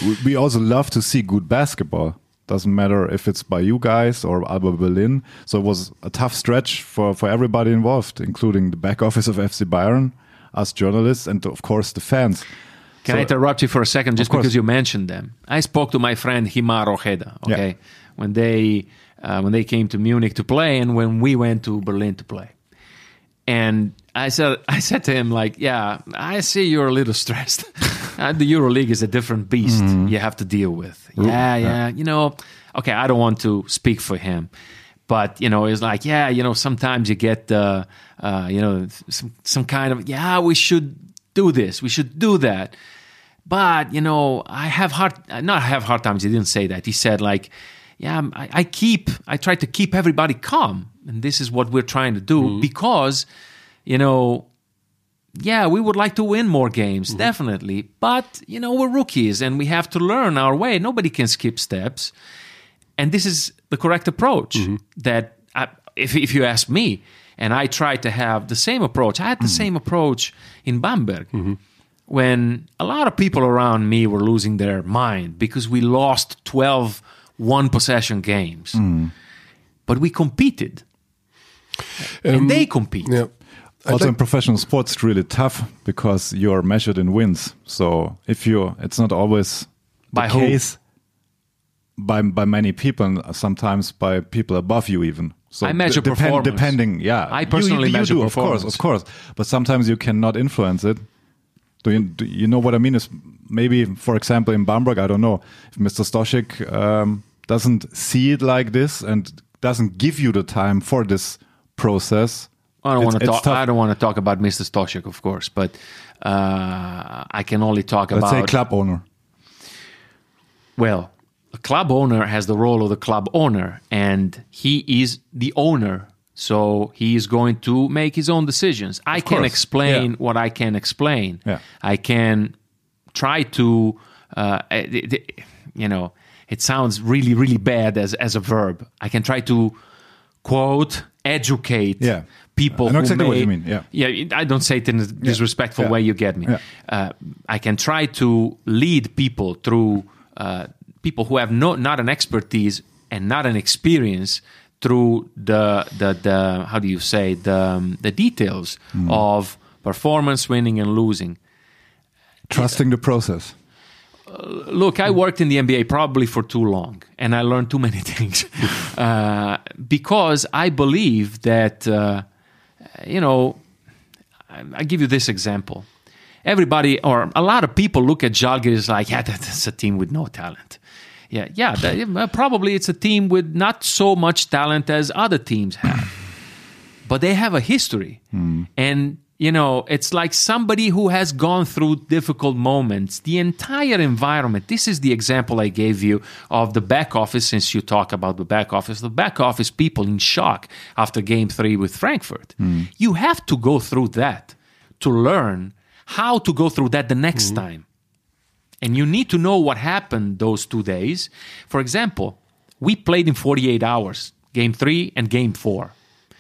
we, we also love to see good basketball. Doesn't matter if it's by you guys or Alba Berlin. So it was a tough stretch for, for everybody involved, including the back office of FC Bayern, us journalists, and of course the fans. Can I interrupt you for a second just because you mentioned them? I spoke to my friend Himar Ojeda, Yeah. okay, when they uh, when they came to Munich to play and when we went to Berlin to play. And I said *laughs* I said to him like, "Yeah, I see you're a little stressed. *laughs* Uh, the EuroLeague is a different beast Mm-hmm. you have to deal with." Yeah, yeah, you know, okay, I don't want to speak for him. But you know, it's like, yeah, you know, sometimes you get, uh, uh, you know, some some kind of, yeah, we should do this, we should do that but you know i have hard not have hard times he didn't say that. He said like yeah um, i, I keep i try to keep everybody calm. And this is what we're trying to do mm-hmm. because you know yeah we would like to win more games mm-hmm. definitely. But you know we're rookies and we have to learn our way. Nobody can skip steps. And this is the correct approach mm-hmm. that I, if, if you ask me and i try to have the same approach. I had the same approach in bamberg when a lot of people around me were losing their mind because we lost 12 one possession games. Hmm. But we competed. And um, they compete. yeah. Also like- in professional sports it's really tough because you're measured in wins. So if you it's not always By the who? case. By by many people and sometimes by people above you even. So I measure d- depend- performance. depending yeah. I You- personally you, you measure do, of course of course. But sometimes you cannot influence it do you, do you know what I mean? Is maybe, for example, in Bamberg, I don't know if Mr. Stoschek um, doesn't see it like this and doesn't give you the time for this process. I don't want to talk. tough. I don't want to talk about Mr. Stoschek, of course, but uh, I can only talk Let's about. say club owner. Well, a club owner has the role of the club owner, and he is the owner. So he is going to make his own decisions. I can course, explain yeah. what I can explain. Yeah. I can try to, uh, it- you know, it sounds really, really bad as, as a verb. I can try to quote, educate. Yeah. people I know exactly what you mean, yeah. yeah i don't say it in a disrespectful Yeah. way you get me uh, i can try to lead people through uh, people who have no not an expertise and not an experience through the the, the how do you say the um, the details Hmm. of performance winning and losing Trusting the process. look, I worked in the NBA probably for too long, and I learned too many *laughs* things *laughs* uh, because I believe that uh, you know. I I give you this example. Everybody, or a lot of people, look at Žalgiris like, yeah, that's a team with no talent. Yeah, yeah, that, probably it's a team with not so much talent as other teams have, *clears throat* but they have a history, hmm. and you know, it's like somebody who has gone through difficult moments. The entire environment. This is the example I gave you of the back office. Since you talk about the back office, the back office people in shock after Game Three with Frankfurt. Hmm. You have to go through that to learn how to go through that the next time. And you need to know what happened those two days. For example, we played in 48 hours, game three and game 4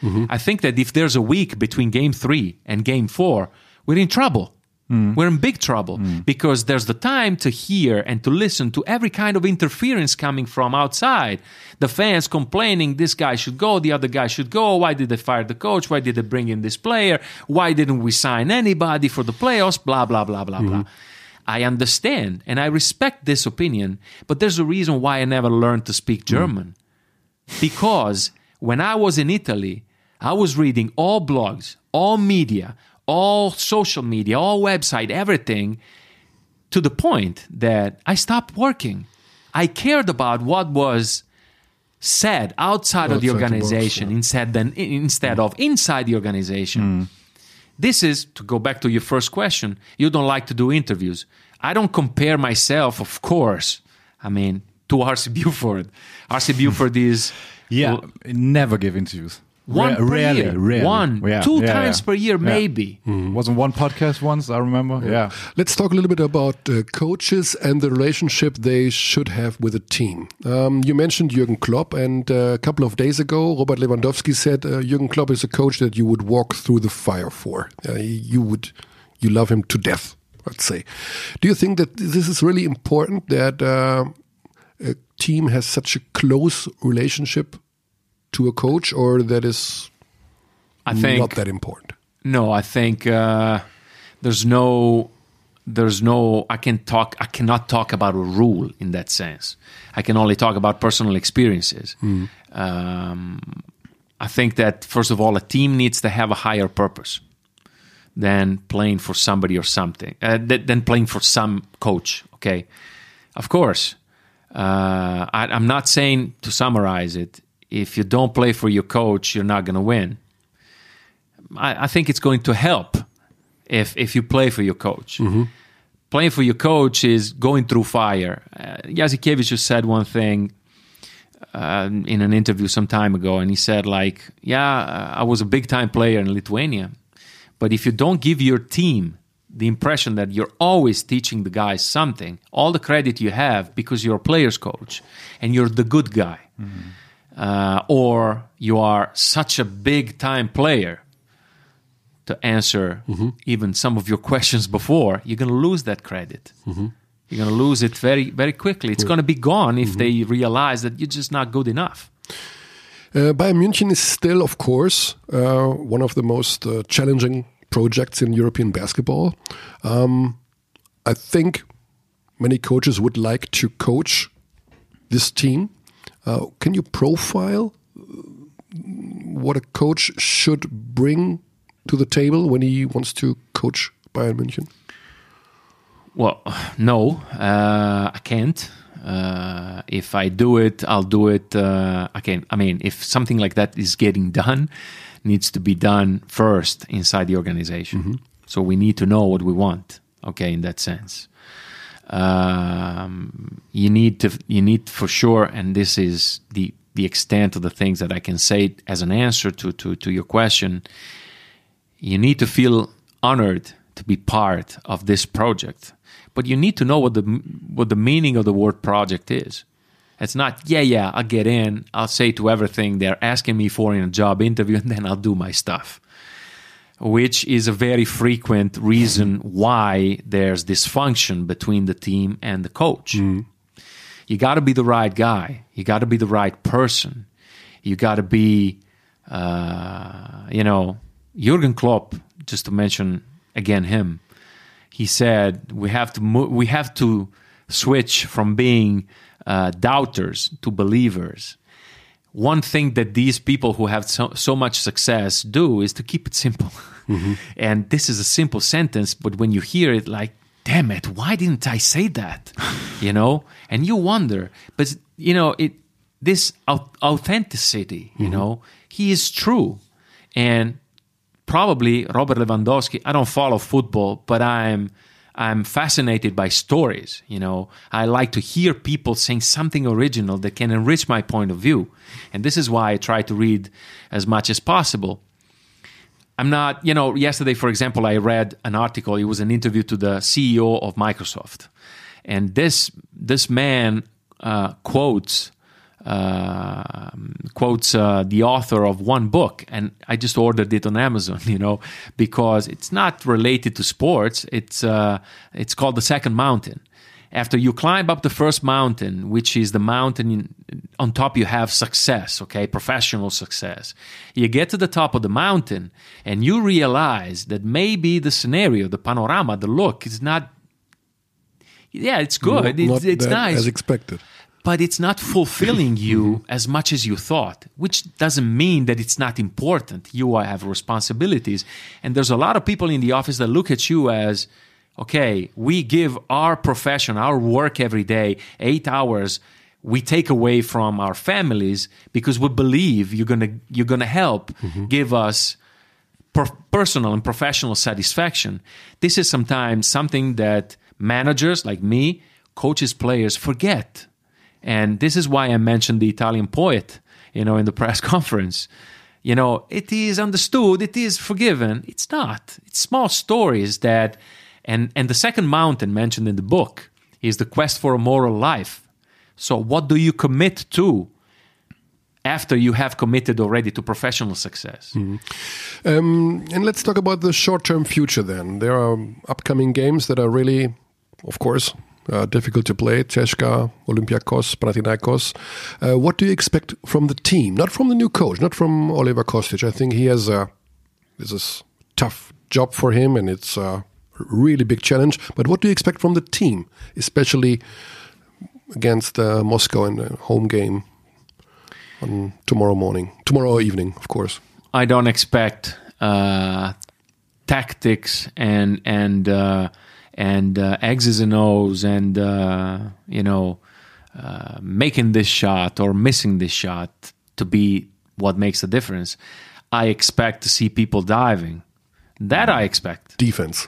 mm-hmm. I think that if there's a week between game three and game four, we're in trouble. Mm. We're in big trouble mm. because there's the time to hear and to listen to every kind of interference coming from outside. The fans complaining this guy should go, the other guy should go. Why did they fire the coach? Why did they bring in this player? Why didn't we sign anybody for the playoffs? Blah, blah, blah, blah, blah. Mm-hmm. I understand and I respect this opinion, but there's a reason why I never learned to speak hmm. German. Because when I was in Italy, I was reading all blogs, all media, all social media, all website, everything to the point that I stopped working. I cared about what was said outside, of the Outside the box, organization yeah. instead than instead hmm. of inside the organization. Hmm. This is to go back to your first question. You don't like to do interviews. I don't compare myself, of course. I mean, to RC Buford. RC Buford is Yeah, never give interviews. One Ra- per rarely, year, rarely. one, Yeah, two yeah, times yeah. per year, Yeah. maybe. Wasn't one podcast once, I remember. Yeah. Let's talk a little bit about uh, coaches and the relationship they should have with a team. Um, you mentioned Jürgen Klopp, and uh, a couple of days ago, Robert Lewandowski said uh, Jürgen Klopp is a coach that you would walk through the fire for. Uh, you would, you love him to death. Let's say. Do you think that this is really important that uh, a team has such a close relationship to a coach, or that is I think not that important? No, I think uh, there's no, there's no. I can talk. I cannot talk about a rule in that sense. I can only talk about personal experiences. Um, I think that first of all, a team needs to have a higher purpose than playing for somebody or something. Uh, th- than playing for some coach. Okay, of course. Uh, I, I'm not saying to summarize it. If you don't play for your coach, you're not going to win. I, I think it's going to help if if you play for your coach. Playing for your coach is going through fire. Uh, Jasikevich just said one thing uh, in an interview some time ago, and he said like, "Yeah, uh, I was a big time player in Lithuania, but if you don't give your team the impression that you're always teaching the guys something, all the credit you have because you're a player's coach and you're the good guy." Uh, or you are such a big time player to answer even some of your questions before, you're going to lose that credit. You're going to lose it very, very quickly. It's going to be gone if they realize that you're just not good enough. Uh, Bayern München is still, of course, uh, one of the most uh, challenging projects in European basketball. Um, I think many coaches would like to coach this team. Uh, can you profile uh, what a coach should bring to the table when he wants to coach Bayern München? Well, *sighs* no, uh, I can't. Uh, if I do it, I'll do it. Uh, I can. I mean, if something like that is getting done, needs to be done first inside the organization. So we need to know what we want. Okay, in that sense, um, you need to. You need for sure, and this is the the extent of the things that I can say as an answer to to to your question you need to feel honored to be part of this project but you need to know what the what the meaning of the word project is it's not yeah yeah i'll get in i'll say to everything they're asking me for in a job interview *laughs* and then i'll do my stuff which is a very frequent reason why there's dysfunction between the team and the coach. You got to be the right guy. You got to be the right person. You got to be, uh, you know, Jurgen Klopp. Just to mention again him, he said we have to mo- we have to switch from being uh, doubters to believers. One thing that these people who have so, so much success do is to keep it simple. *laughs* Mm-hmm. and this is a simple sentence, but when you hear it, like, damn it, why didn't I say that? *laughs* you know, and you wonder, but you know, it this authenticity, you mm-hmm. know, he is true, and probably Robert Lewandowski. I don't follow football, but I'm I'm fascinated by stories. You know, I like to hear people saying something original that can enrich my point of view, and this is why I try to read as much as possible. I'm not, you know, yesterday, for example, I read an article. It was an interview to the CEO of Microsoft, and this this man uh, quotes uh, quotes uh, the author of one book, and I just ordered it on Amazon, *laughs* you know, because it's not related to sports. It's uh, it's called the Second Mountain. After you climb up the first mountain, which is the mountain on top, you have success, okay, professional success. You get to the top of the mountain, and you realize that maybe the scenario, the panorama, the look is not. Yeah, it's good. Not- it's not it's nice as expected. but it's not fulfilling you mm-hmm. Mm-hmm. as much as you thought, which doesn't mean that it's not important. You have responsibilities. And there's a lot of people in the office that look at you as, okay, we give our profession, our work every day, eight hours. We take away from our families because we believe you're gonna you're gonna help mm-hmm. give us per- personal and professional satisfaction. This is sometimes something that managers like me, coaches, players forget. And this is why I mentioned the Italian poet, you know, in the *laughs* press conference. You know, it is understood, it is forgiven. It's not. It's small stories that and and the second mountain mentioned in the book is the quest for a moral life. So what do you commit to after you have committed already to professional success? Um, and let's talk about the short-term future. Then there are upcoming games that are really, of course, uh, difficult to play. CSKA, Olympiakos, Panathinaikos. Uh, what do you expect from the team? Not from the new coach, not from Oliver Kostic. I think he has a this is tough job for him, and it's a really big challenge. But what do you expect from the team, especially against uh, Moscow in the home game on tomorrow morning, tomorrow evening, of course. I don't expect uh, tactics and and uh, and uh, X's and O's and uh, you know uh, making this shot or missing this shot to be what makes the difference. I expect to see people diving. That I expect. Defense.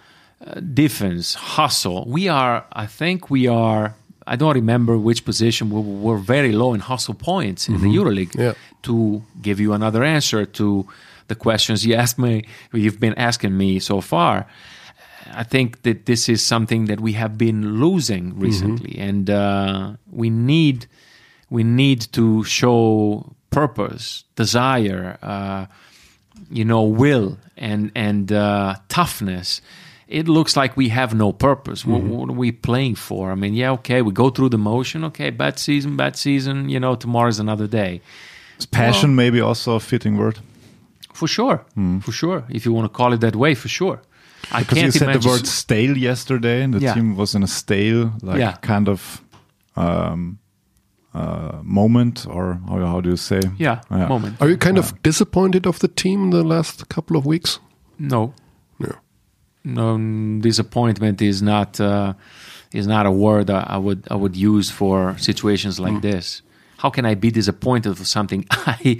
Defense, hustle. We are. I think we are. I don't remember which position. We were very low in hustle points in the EuroLeague. Yeah. To give you another answer to the questions you *laughs* asked me, you've been asking me so far. I think that this is something that we have been losing recently, and uh, we need we need to show purpose, desire, uh, you know, will, and and uh, toughness. It looks like we have no purpose. What, what are we playing for? I mean, yeah, okay, we go through the motion. Okay, bad season, bad season. You know, tomorrow's another day. Is passion maybe also a fitting word? For sure, for sure. If you want to call it that way, for sure. I Because you can't said imagine. the word stale yesterday, and the Yeah. team was in a stale, like Yeah. kind of um, uh, moment, or how, how do you say? yeah, moment. Are you kind of disappointed of the team in the last couple of weeks? No, No. no. Disappointment is not uh, is not a word I would I would use for situations like this. How can I be disappointed for something *laughs* I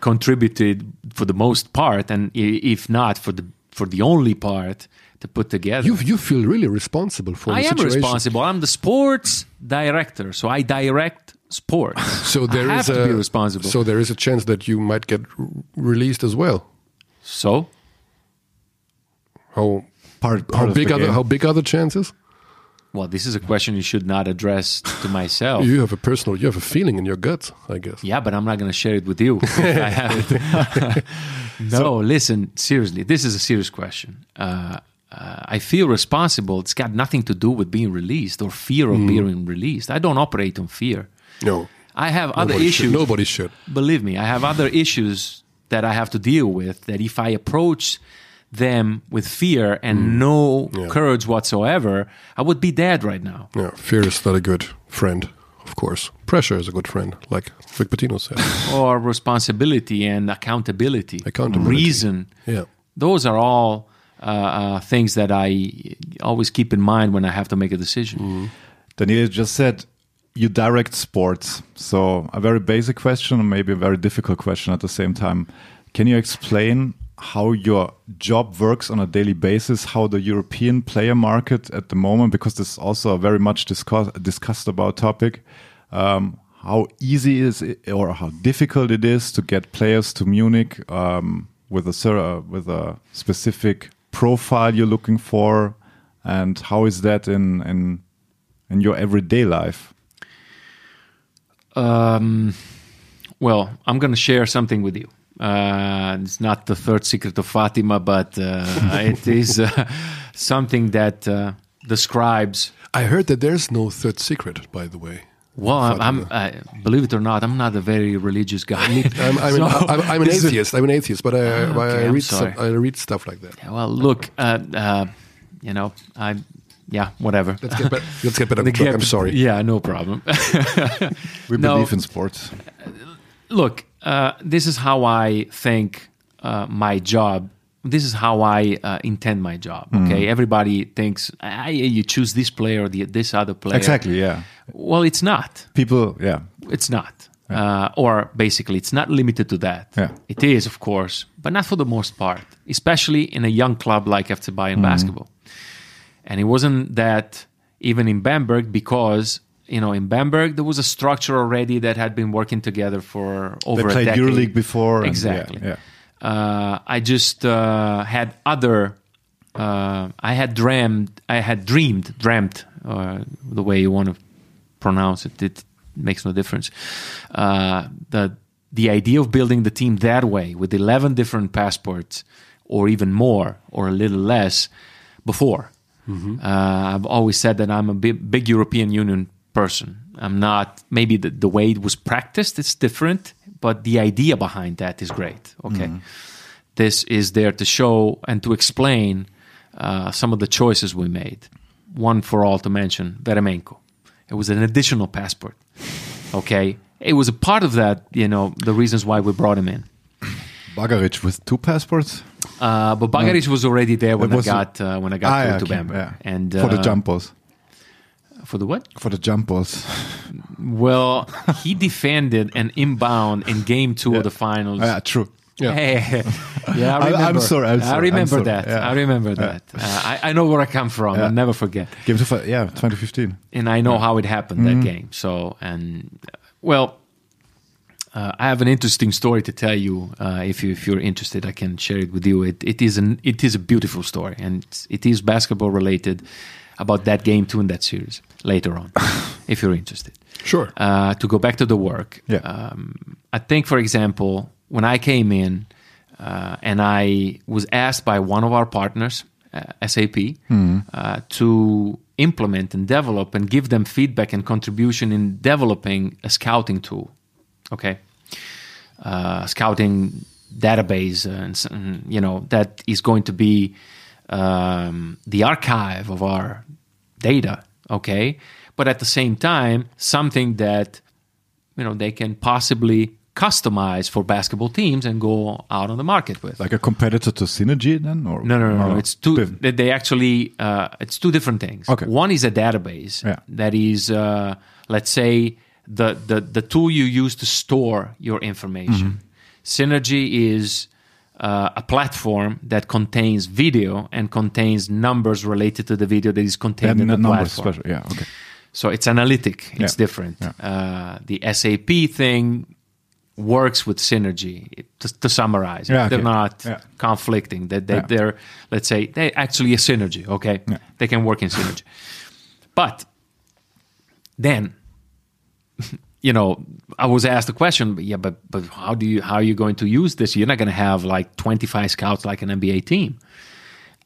contributed for the most part, and if not for the for the only part to put together? You you feel really responsible for I am situation. responsible. I'm the sports director, so I direct sports. *laughs* So there I is a responsible. So there is a chance that you might get r- released as well. so How Part, part how of big the are the, game. how big are the chances? Well, this is a question you should not address to myself. You have a personal, you have a feeling in your gut, I guess. Yeah, but I'm not going to share it with you. if I have it. no, listen, seriously, this is a serious question. Uh, uh, I feel responsible. It's got nothing to do with being released or fear of being released. I don't operate on fear. No. I have other issues. should. Nobody should. Believe me, I have other issues that I have to deal with. That if I approach them with fear and no Yeah. courage whatsoever, I would be dead right now. Yeah, fear is not a good friend, of course. Pressure is a good friend, like Rick Pitino said. *laughs* or responsibility and accountability, Accountability. reason. Yeah. Those are all uh, uh, things that I always keep in mind when I have to make a decision. Mm-hmm. Daniel just said you direct sports. So, a very basic question, and maybe a very difficult question at the same time. Can you explain how your job works on a daily basis, how the European player market at the moment, because this is also a very much discuss, discussed about topic, um, how easy is it or how difficult it is to get players to Munich um, with a uh, with a specific profile you're looking for, and how is that in in in your everyday life? Um, well, I'm going to share something with you. Uh, it's not the third secret of Fatima, but uh, *laughs* it is uh, something that uh, describes. I heard that there's no third secret, by the way. Well, I'm, I'm believe it or not, I'm not a very religious guy. I'm, I'm, So- an, I'm, I'm an *laughs* atheist. I'm an atheist, but I, Ah, okay, I'm read stuff, I read stuff like that. well, look, uh, uh, you know, I, yeah, whatever. Let's get, better. *laughs* let's get back on The track. gap- I'm sorry. Yeah, no problem. We No. believe in sports. look, uh, this is how I think uh, my job. This is how I uh, intend my job. Mm. Okay, everybody thinks yeah, you choose this player or the, this other player. Exactly. Yeah. Well, it's not. People. Yeah. It's not. Uh, or basically, it's not limited to that. Yeah. It is, of course, but not for the most part, especially in a young club like FC. Bayern basketball. And it wasn't that even in Bamberg because you know in Bamberg there was a structure already that had been working together for They over a played decade. EuroLeague before. and yeah, Exactly. Yeah. Uh, I just uh, had other. Uh, I had dreamed. I had dreamed, dreamt, uh, the way you want to pronounce it. It makes no difference. Uh, the the idea of building the team that way with eleven different passports, or even more, or a little less, before. Uh, I've always said that I'm a big, big European Union person. I'm not. Maybe the, the way it was practiced is different, but the idea behind that is great. Okay, this is there to show and to explain uh, some of the choices we made. One for all to mention, Veremeenko. It was an additional passport. Okay, it was a part of that. You know the reasons why we brought him in. Bagaric with two passports. Uh, but Bagaric was already there when I got uh, when I got Ah, to, yeah, to Bamberg. yeah. And for the uh, jump balls. For the what? For the jump balls. Well, he defended an inbound in game two of the finals. yeah, true. Yeah. Hey, *laughs* yeah, I *laughs* I'm- I'm remember. sorry, I'm I sorry, I'm remember sorry. that. Yeah. I remember that. Uh, I, I know where I come from. Yeah. I'll never forget. Game to yeah, 2015. and I know how it happened Mm-hmm. that game. So and uh, well, uh, I have an interesting story to tell you. Uh, if you if you're interested, I can share it with you. It it is an it is a beautiful story, and it is basketball related about that game too in that series later on, *laughs* if you're interested. Sure. Uh, to go back to the work, Yeah. um, I think, for example, when I came in uh, and I was asked by one of our partners, uh, SAP, uh, to implement and develop and give them feedback and contribution in developing a scouting tool. Okay, uh, scouting database, uh, and, and, you know that is going to be um, the archive of our data. Okay, but at the same time, something that you know they can possibly customize for basketball teams and go out on the market with. Like a competitor to Synergy then? Or No, no, no, no. It's two. they actually. Uh, it's two different things. Okay. One is a database Yeah. that is, uh, let's say, the, the the tool you use to store your information. Mm-hmm. Synergy is uh, a platform that contains video and contains numbers related to the video that is contained in the numbers platform. special. Yeah, okay. So it's analytic. It's Yeah. different. Yeah. Uh, the SAP thing works with synergy. It- To, to summarize, Yeah, they're not conflicting. That they, Yeah. they're let's say they actually a synergy. Okay, Yeah. they can work in synergy. but then, you know, I was asked the question, yeah, but but how do you how are you going to use this? You're not going to have like 25 scouts like an NBA team.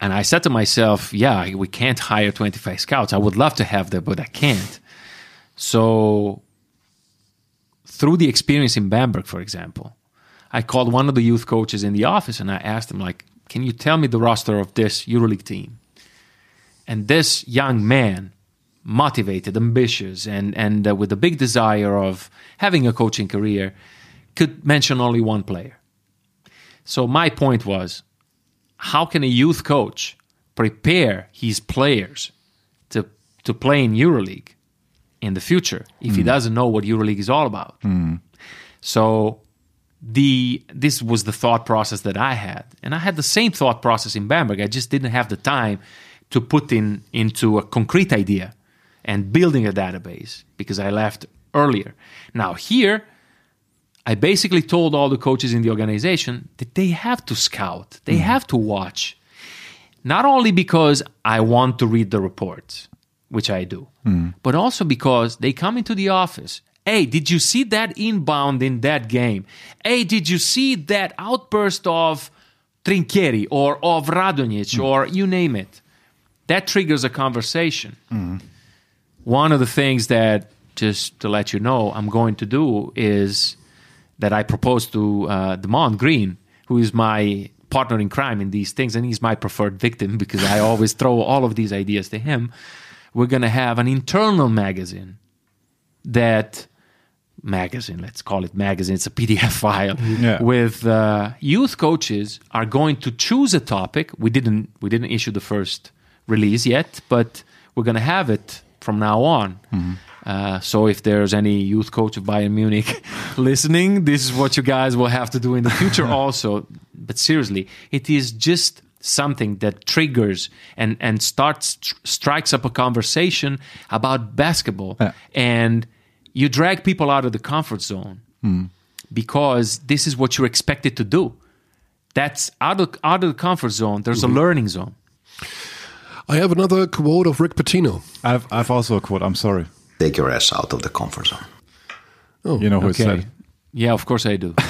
And I said to myself, yeah, we can't hire 25 scouts. I would love to have them, but I can't. So through the experience in Bamberg, for example, I called one of the youth coaches in the office and I asked him, like, can you tell me the roster of this EuroLeague team? And this young man, motivated, ambitious, and and uh, with a big desire of having a coaching career, could mention only one player. So my point was, how can a youth coach prepare his players to to play in EuroLeague in the future if he doesn't know what EuroLeague is all about? So the this was the thought process that I had, and I had the same thought process in Bamberg. I just didn't have the time to put in into a concrete idea and building a database because I left earlier. Now here, I basically told all the coaches in the organization that they have to scout, they mm-hmm. have to watch, not only because I want to read the reports, which I do, mm. but also because they come into the office. Hey, did you see that inbound in that game? Hey, did you see that outburst of Trinchieri or of Radonjic mm. or you name it? That triggers a conversation. Mm. One of the things that, just to let you know, I'm going to do is that I proposed to uh, Demond Greene, who is my partner in crime in these things, and he's my preferred victim because I always throw all of these ideas to him. We're going to have an internal magazine that magazine, let's call it magazine, it's a PDF *laughs* file Yeah. with uh, youth coaches are going to choose a topic. We didn't we didn't issue the first release yet, but we're going to have it from now on. Mm-hmm. Uh, so if there's any youth coach of Bayern Munich *laughs* listening, this is what you guys will have to do in the future *laughs* also. But seriously, it is just something that triggers and and starts strikes up a conversation about basketball Yeah. and you drag people out of the comfort zone mm. because this is what you're expected to do. That's out of out of the comfort zone. There's a mm-hmm. learning zone. I have another quote of Rick Pitino. I've I've also a quote. I'm sorry. Take your ass out of the comfort zone. Oh, You know who said. it. Yeah, of course I do. *laughs*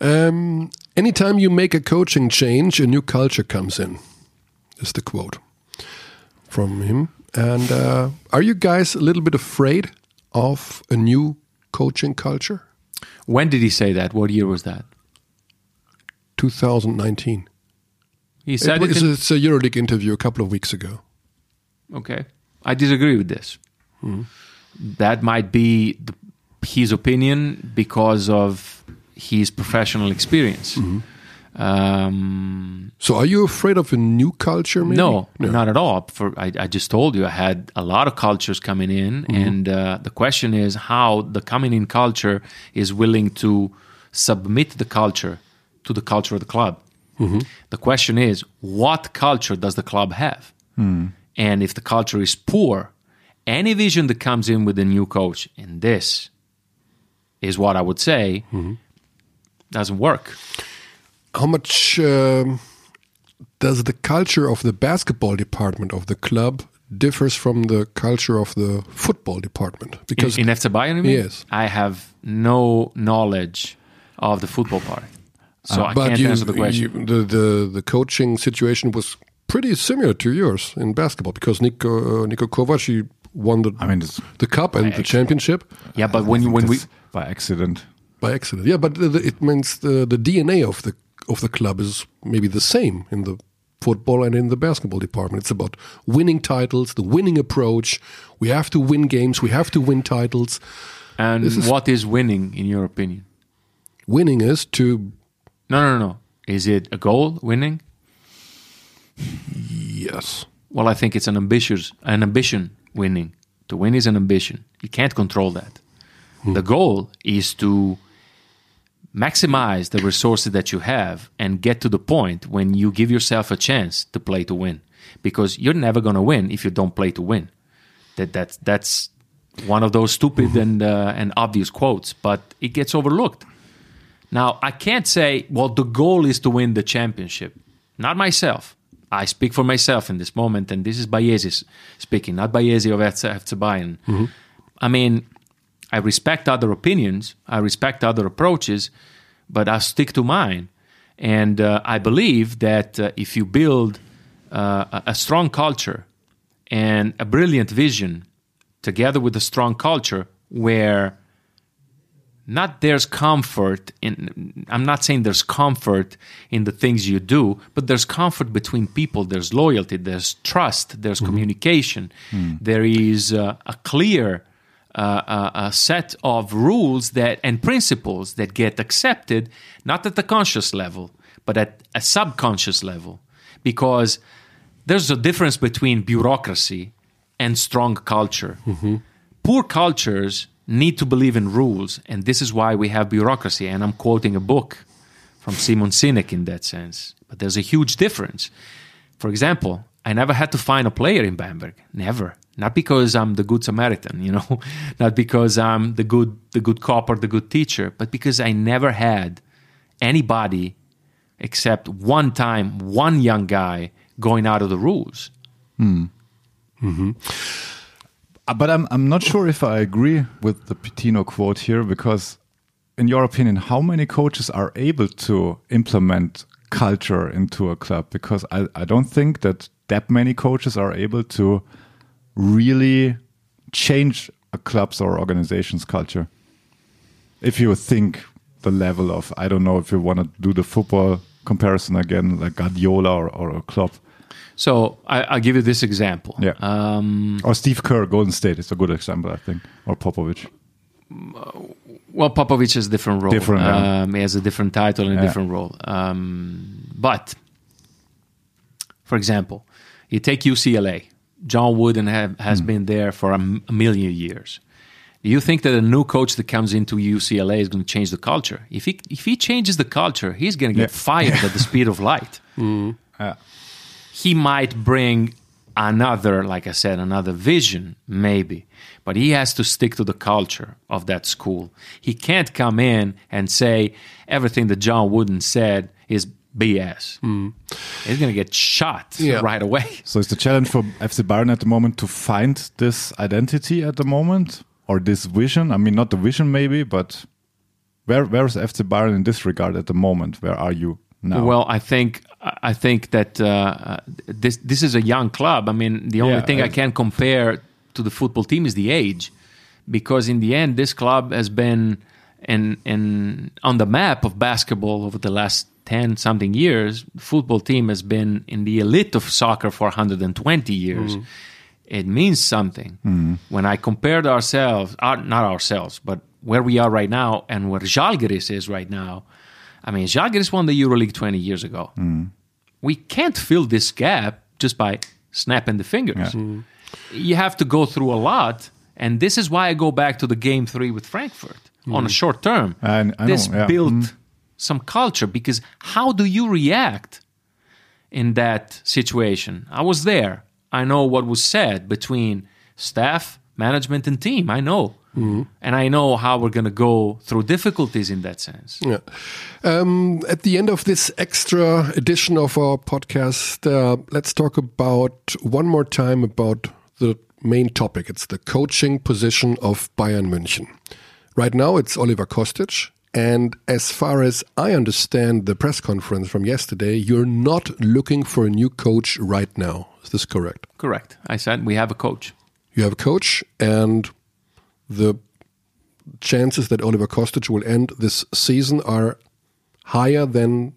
Um, anytime you make a coaching change, a new culture comes in. Is the quote from him. And uh, are you guys a little bit afraid of a new coaching culture? when did he say that? What year was that? 2019. He said It it. it's a EuroLeague interview a couple of weeks ago. okay, I disagree with this. That might be the, his opinion because of his professional experience. Um, So are you afraid of a new culture? Maybe? No, not at all. For I, I just told you, I had a lot of cultures coming in, and uh, the question is how the coming in culture is willing to submit the culture to the culture of the club. The question is, what culture does the club have? And if the culture is poor, any vision that comes in with a new coach, and this is what I would say, doesn't work. How much um, does the culture of the basketball department of the club differs from the culture of the football department? Because in, in FC Bayern? Yes. I have no knowledge of the football part, so I but can't you, answer the question. you- the, the the coaching situation was pretty similar to yours in basketball because Niko uh, Niko Kovač he won the I mean, the cup and the championship yeah, but when you when we by accident. by accident. Yeah, but the- it means the the DNA of the of the club is maybe the same in the football and in the basketball department. It's about winning titles, the winning approach. We have to win games. We have to win titles. and is- what is winning in your opinion? Winning is to No, no, no, no. Is it a goal winning? yes. Well, I think it's an ambitious an ambition winning. To win is an ambition. You can't control that. The goal is to maximize the resources that you have and get to the point when you give yourself a chance to play to win. Because you're never going to win if you don't play to win. That that's that's one of those stupid and uh, and obvious quotes, but it gets overlooked. Now, I can't say, well, the goal is to win the championship. Not myself. I speak for myself in this moment, and this is Baiesi speaking, not Baiesi of FC Bayern. I mean, I respect other opinions, I respect other approaches, but I stick to mine. And uh, I believe that uh, if you build uh, a strong culture and a brilliant vision together with a strong culture where not there's comfort in i'm not saying there's comfort in the things you do but there's comfort between people. There's loyalty there's trust there's communication. There is uh, a clear uh, uh, a set of rules that and principles that get accepted not at the conscious level but at a subconscious level. Because there's a difference between bureaucracy and strong culture. Poor cultures need to believe in rules, and this is why we have bureaucracy. And I'm quoting a book from Simon Sinek in that sense. But there's a huge difference. For example, I never had to find a player in Bamberg. Never. Not because I'm the good Samaritan, you know, *laughs* not because I'm the good the good cop or the good teacher, but because I never had anybody except one time one young guy going out of the rules. Uh, Uh, but I'm I'm not sure if I agree with the Pitino quote here because, in your opinion, how many coaches are able to implement culture into a club? Because I, I don't think that that many coaches are able to really change a club's or organization's culture. If you think the level of I don't know if you want to do the football comparison again, like Guardiola or, or a club. So I, I'll give you this example. Yeah. Um, Or Steve Kerr, Golden State is a good example, I think, or Popovich. Well, Popovich has a different role. Different, yeah. Um, he has a different title and a Yeah. different role. Um, but, for example, you take UCLA. John Wooden have, has Hmm. been there for a, m- a million years. Do you think that a new coach that comes into UCLA is going to change the culture? If he if he changes the culture, he's going to get Yeah. fired at the *laughs* speed of light. Yeah. He might bring another, like I said, another vision, maybe. But he has to stick to the culture of that school. He can't come in and say everything that John Wooden said is BS. Hmm. He's going to get shot Yeah. right away. *laughs* So it's the challenge for FC Bayern at the moment to find this identity at the moment or this vision? I mean, not the vision maybe, but where where is FC Bayern in this regard at the moment? Where are you now? Well, I think I think that uh, this this is a young club. I mean, the only Yeah, thing I, I- can compare to the football team is the age, because in the end, this club has been in in on the map of basketball over the last ten something years. The football team has been in the elite of soccer for 120 years. It means something when I compared ourselves, uh, not ourselves, but where we are right now and where Žalgiris is right now. I mean, Žalgiris won the EuroLeague 20 years ago. Mm. We can't fill this gap just by snapping the fingers. Mm-hmm. You have to go through a lot, and this is why I go back to the game three with Frankfurt on a mm. short term. I- I know, this yeah. built mm-hmm. some culture because how do you react in that situation? I was there. I know what was said between staff, management, and team. I know. And I know how we're going to go through difficulties in that sense. Yeah. Um, at the end of this extra edition of our podcast, uh, let's talk about one more time about the main topic. It's the coaching position of Bayern München. Right now, it's Oliver Kostic. And as far as I understand the press conference from yesterday, you're not looking for a new coach right now. Is this correct? Correct. I said we have a coach. You have a coach, and the chances that Oliver Kostic will end this season are higher than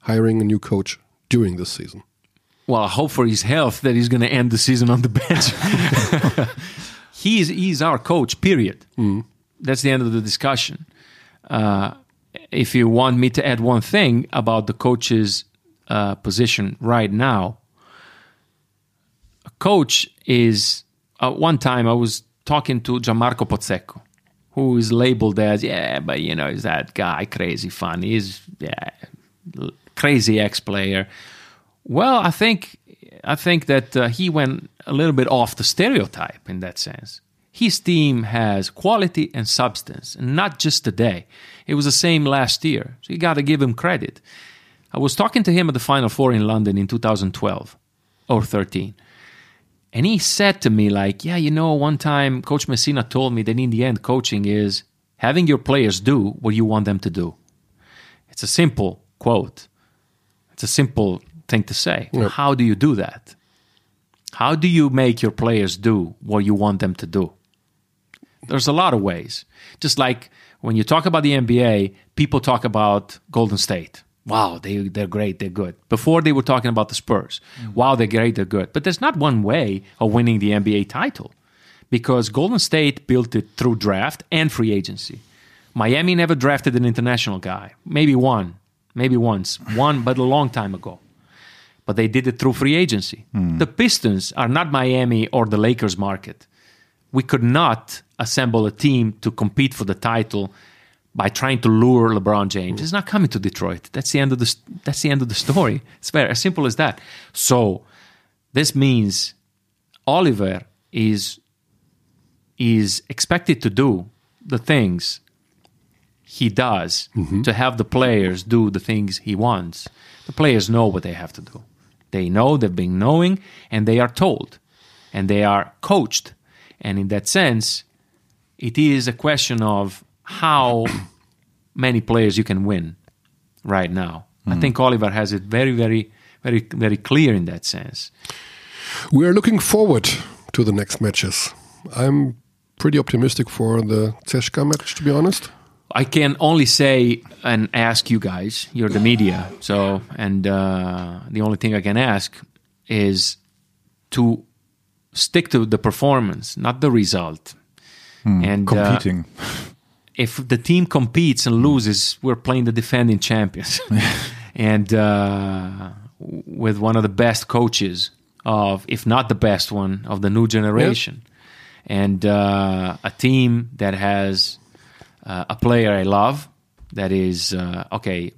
hiring a new coach during this season. Well, I hope for his health that he's going to end the season on the *laughs* bench. *laughs* he's he's our coach. Period. That's the end of the discussion. Uh, if you want me to add one thing about the coach's uh, position right now, a coach is. Uh, one time I was talking to Gianmarco Pozzecco, who is labeled as yeah, but you know, is that guy crazy fun? He's yeah, crazy ex-player. Well, I think I think that uh, he went a little bit off the stereotype in that sense. His team has quality and substance, and not just today. It was the same last year, so you got to give him credit. I was talking to him at the Final Four in London in 2012 or 13. And he said to me, like, yeah, you know, one time Coach Messina told me that in the end, coaching is having your players do what you want them to do. It's a simple quote. It's a simple thing to say. Yep. How do you do that? How do you make your players do what you want them to do? There's a lot of ways. Just like when you talk about the NBA, people talk about Golden State. Wow, they, they're great, they're good. Before they were talking about the Spurs. Mm-hmm. Wow, they're great, they're good. But there's not one way of winning the NBA title because Golden State built it through draft and free agency. Miami never drafted an international guy. Maybe one, maybe once. One, but a long time ago. But they did it through free agency. Mm. The Pistons are not Miami or the Lakers market. We could not assemble a team to compete for the title by trying to lure LeBron James. He's not coming to Detroit. That's the end of the that's the end of the story. It's very as simple as that. So this means Oliver is is expected to do the things he does mm-hmm. to have the players do the things he wants. The players know what they have to do. They know, they've been knowing, and they are told, and they are coached. And in that sense, it is a question of how many players you can win right now. I think Oliver has it very, very, very, very clear in that sense. We are looking forward to the next matches. I'm pretty optimistic for the CSKA match, to be honest. I can only say and ask you guys, you're the media, so and uh, the only thing I can ask is to stick to the performance, not the result. and uh, Competing. *laughs* if the team competes and loses, we're playing the defending champions, *laughs* *laughs* and uh, with one of the best coaches of, if not the best one, of the new generation, and uh, a team that has uh, a player I love that is uh, okay.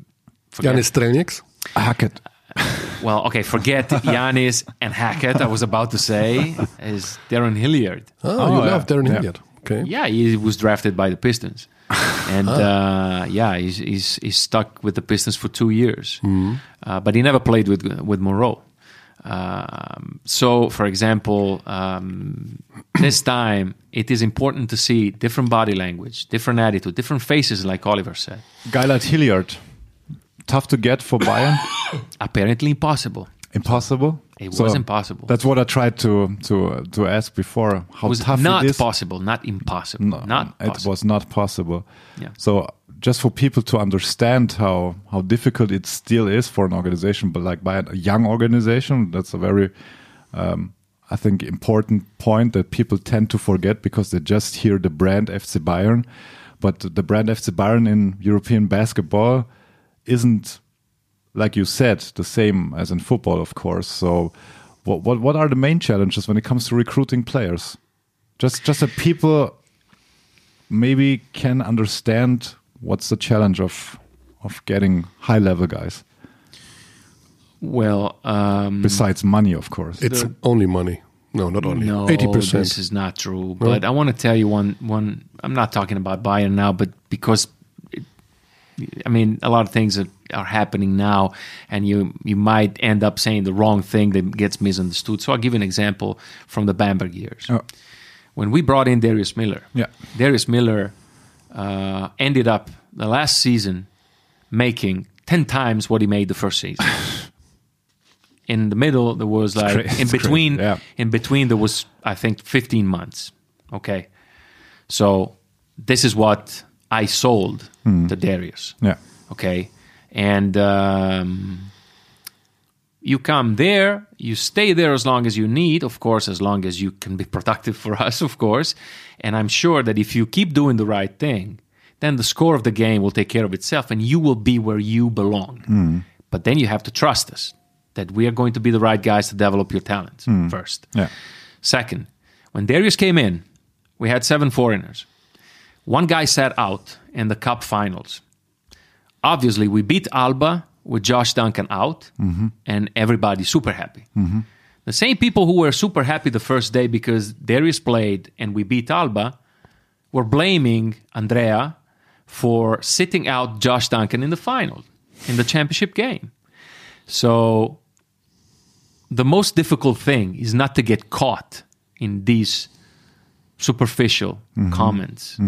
Forget, Janis Strelnieks. Hackett. *laughs* well, okay, forget Janis and Hackett. I was about to say is Darrun Hilliard. Oh, Oh, you yeah. love Darrun Yeah. Hilliard. Okay. Yeah, he was drafted by the Pistons, *laughs* and uh, yeah, he's, he's he's stuck with the Pistons for two years, uh, but he never played with with Monroe. Um, so, for example, um, this time it is important to see different body language, different attitude, different faces, like Oliver said. Guy like Hilliard. Tough to get for Bayern. *coughs* Apparently impossible. impossible. It So was impossible. That's what I tried to to to ask before. How It was tough not it is. possible, not impossible. No, not it was not possible. Yeah. So just for people to understand how how difficult it still is for an organization, but like by a young organization, that's a very um, I think important point that people tend to forget because they just hear the brand FC Bayern, but the brand FC Bayern in European basketball isn't like you said the same as in football, of course. So what what what are the main challenges when it comes to recruiting players? Just just that people maybe can understand what's the challenge of of getting high level guys well, um, besides money, of course. It's only money. No, not only. No, 80%. this is not true. But I want to tell you one. One. I'm not talking about Bayern now, but because, it, I mean, a lot of things are, are happening now, and you you might end up saying the wrong thing that gets misunderstood. So I'll give you an example from the Bamberg years. Oh. When we brought in Darius Miller, Yeah. Darius Miller uh, ended up the last season making ten times what he made the first season. *laughs* in the middle, there was like in between. yeah. In between, there was I think fifteen months. Okay, so this is what I sold to Darius. yeah. Okay, and um, you come there, you stay there as long as you need, of course, as long as you can be *laughs* productive for us, of course. And I'm sure that if you keep doing the right thing, then the score of the game will take care of itself and you will be where you belong. But then you have to trust us that we are going to be the right guys to develop your talents first. Yeah. Second, when Darius came in, we had seven foreigners. One guy sat out in the cup finals. Obviously, we beat Alba with Josh Duncan out, mm-hmm. and everybody's super happy. Mm-hmm. The same people who were super happy the first day because Darius played and we beat Alba were blaming Andrea for sitting out Josh Duncan in the final, in the championship game. So the most difficult thing is not to get caught in these superficial mm-hmm. comments.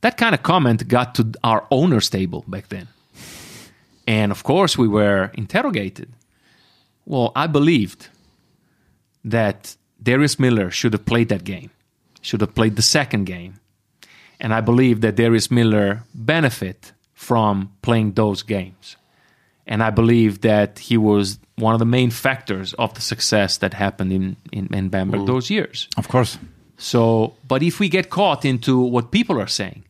That kind of comment got to our owner's table back then. And of course, we were interrogated. Well, I believed that Darius Miller should have played that game, should have played the second game. And I believe that Darius Miller benefit from playing those games. And I believe that he was one of the main factors of the success that happened in, in, in Bamberg mm. those years. Of course. So, but if we get caught into what people are saying,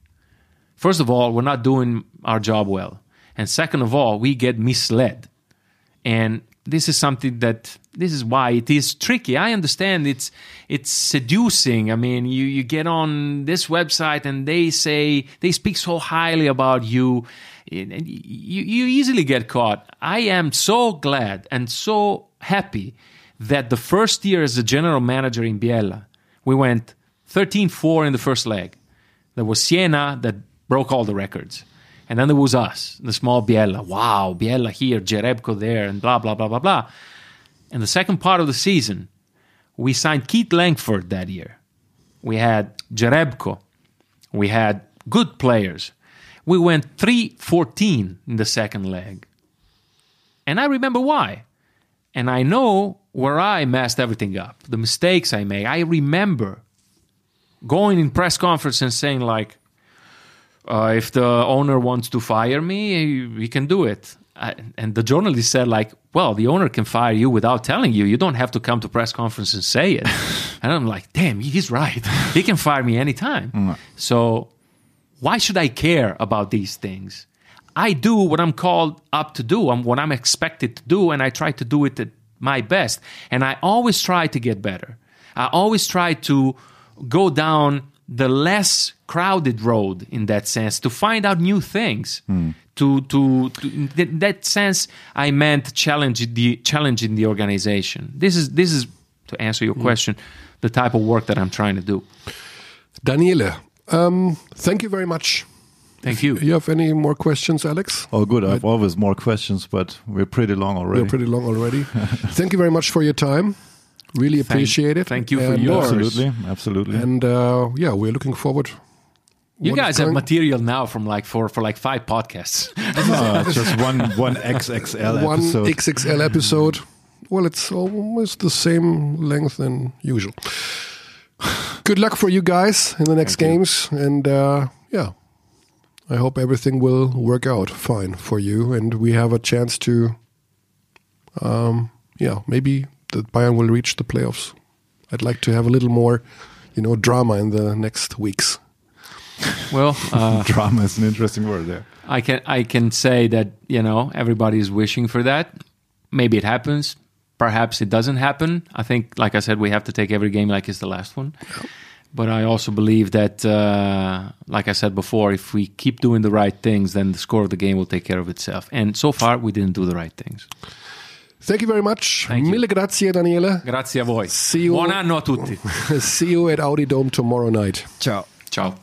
first of all, we're not doing our job well. And second of all, we get misled. And this is something that this is why it is tricky. I understand it's it's seducing. I mean, you you get on this website and they say they speak so highly about you and you, you easily get caught. I am so glad and so happy that the first year as a general manager in Biella, we went 13 4 in the first leg. There was Siena that broke all the records. And then there was us, the small Biella. Wow, Biella here, Jerebko there, and blah, blah, blah, blah, blah. In the second part of the season, we signed Keith Langford that year. We had Jerebko. We had good players. We went 3 14 in the second leg. And I remember why. And I know where I messed everything up, the mistakes I made. I remember going in press conference and saying, like, uh, if the owner wants to fire me, he, he can do it. I, and the journalist said, like, well, the owner can fire you without telling you. You don't have to come to press conference and say it. *laughs* and I'm like, damn, he's right. He can fire me anytime. So why should I care about these things? I do what I'm called up to do, I'm, what I'm expected to do, and I try to do it at my best. And I always try to get better. I always try to go down the less crowded road in that sense to find out new things. To, to, to in that sense, I meant challenge the challenging the organization. This is this is to answer your question, the type of work that I'm trying to do. Daniele, um, thank you very much. Thank you. You have any more questions, Alex? Oh, good. I have always more questions, but we're pretty long already. We're pretty long already. *laughs* thank you very much for your time. Really appreciate it. thank you for And, yours. uh, Absolutely, absolutely. and uh, yeah, we're looking forward. You what is guys have material now from like for for like five podcasts. *laughs* No, just one one XXL one episode. XXL episode. Well, it's almost the same length than usual. Good luck for you guys in the next games, and uh, yeah, I hope everything will work out fine for you, and we have a chance to, um, yeah, maybe the Bayern will reach the playoffs. I'd like to have a little more, you know, drama in the next weeks. well, uh, *laughs* Drama is an interesting word there. I can I can say that you know everybody is wishing for that. Maybe it happens. Perhaps it doesn't happen. I think, like I said, we have to take every game like it's the last one. But I also believe that, uh, like I said before, if we keep doing the right things, then the score of the game will take care of itself. And so far, we didn't do the right things. Thank you very much. Thank Mille you. grazie, Daniele. Grazie a voi. You... Buon anno a tutti. *laughs* See you at Audi Dome tomorrow night. Ciao. Ciao.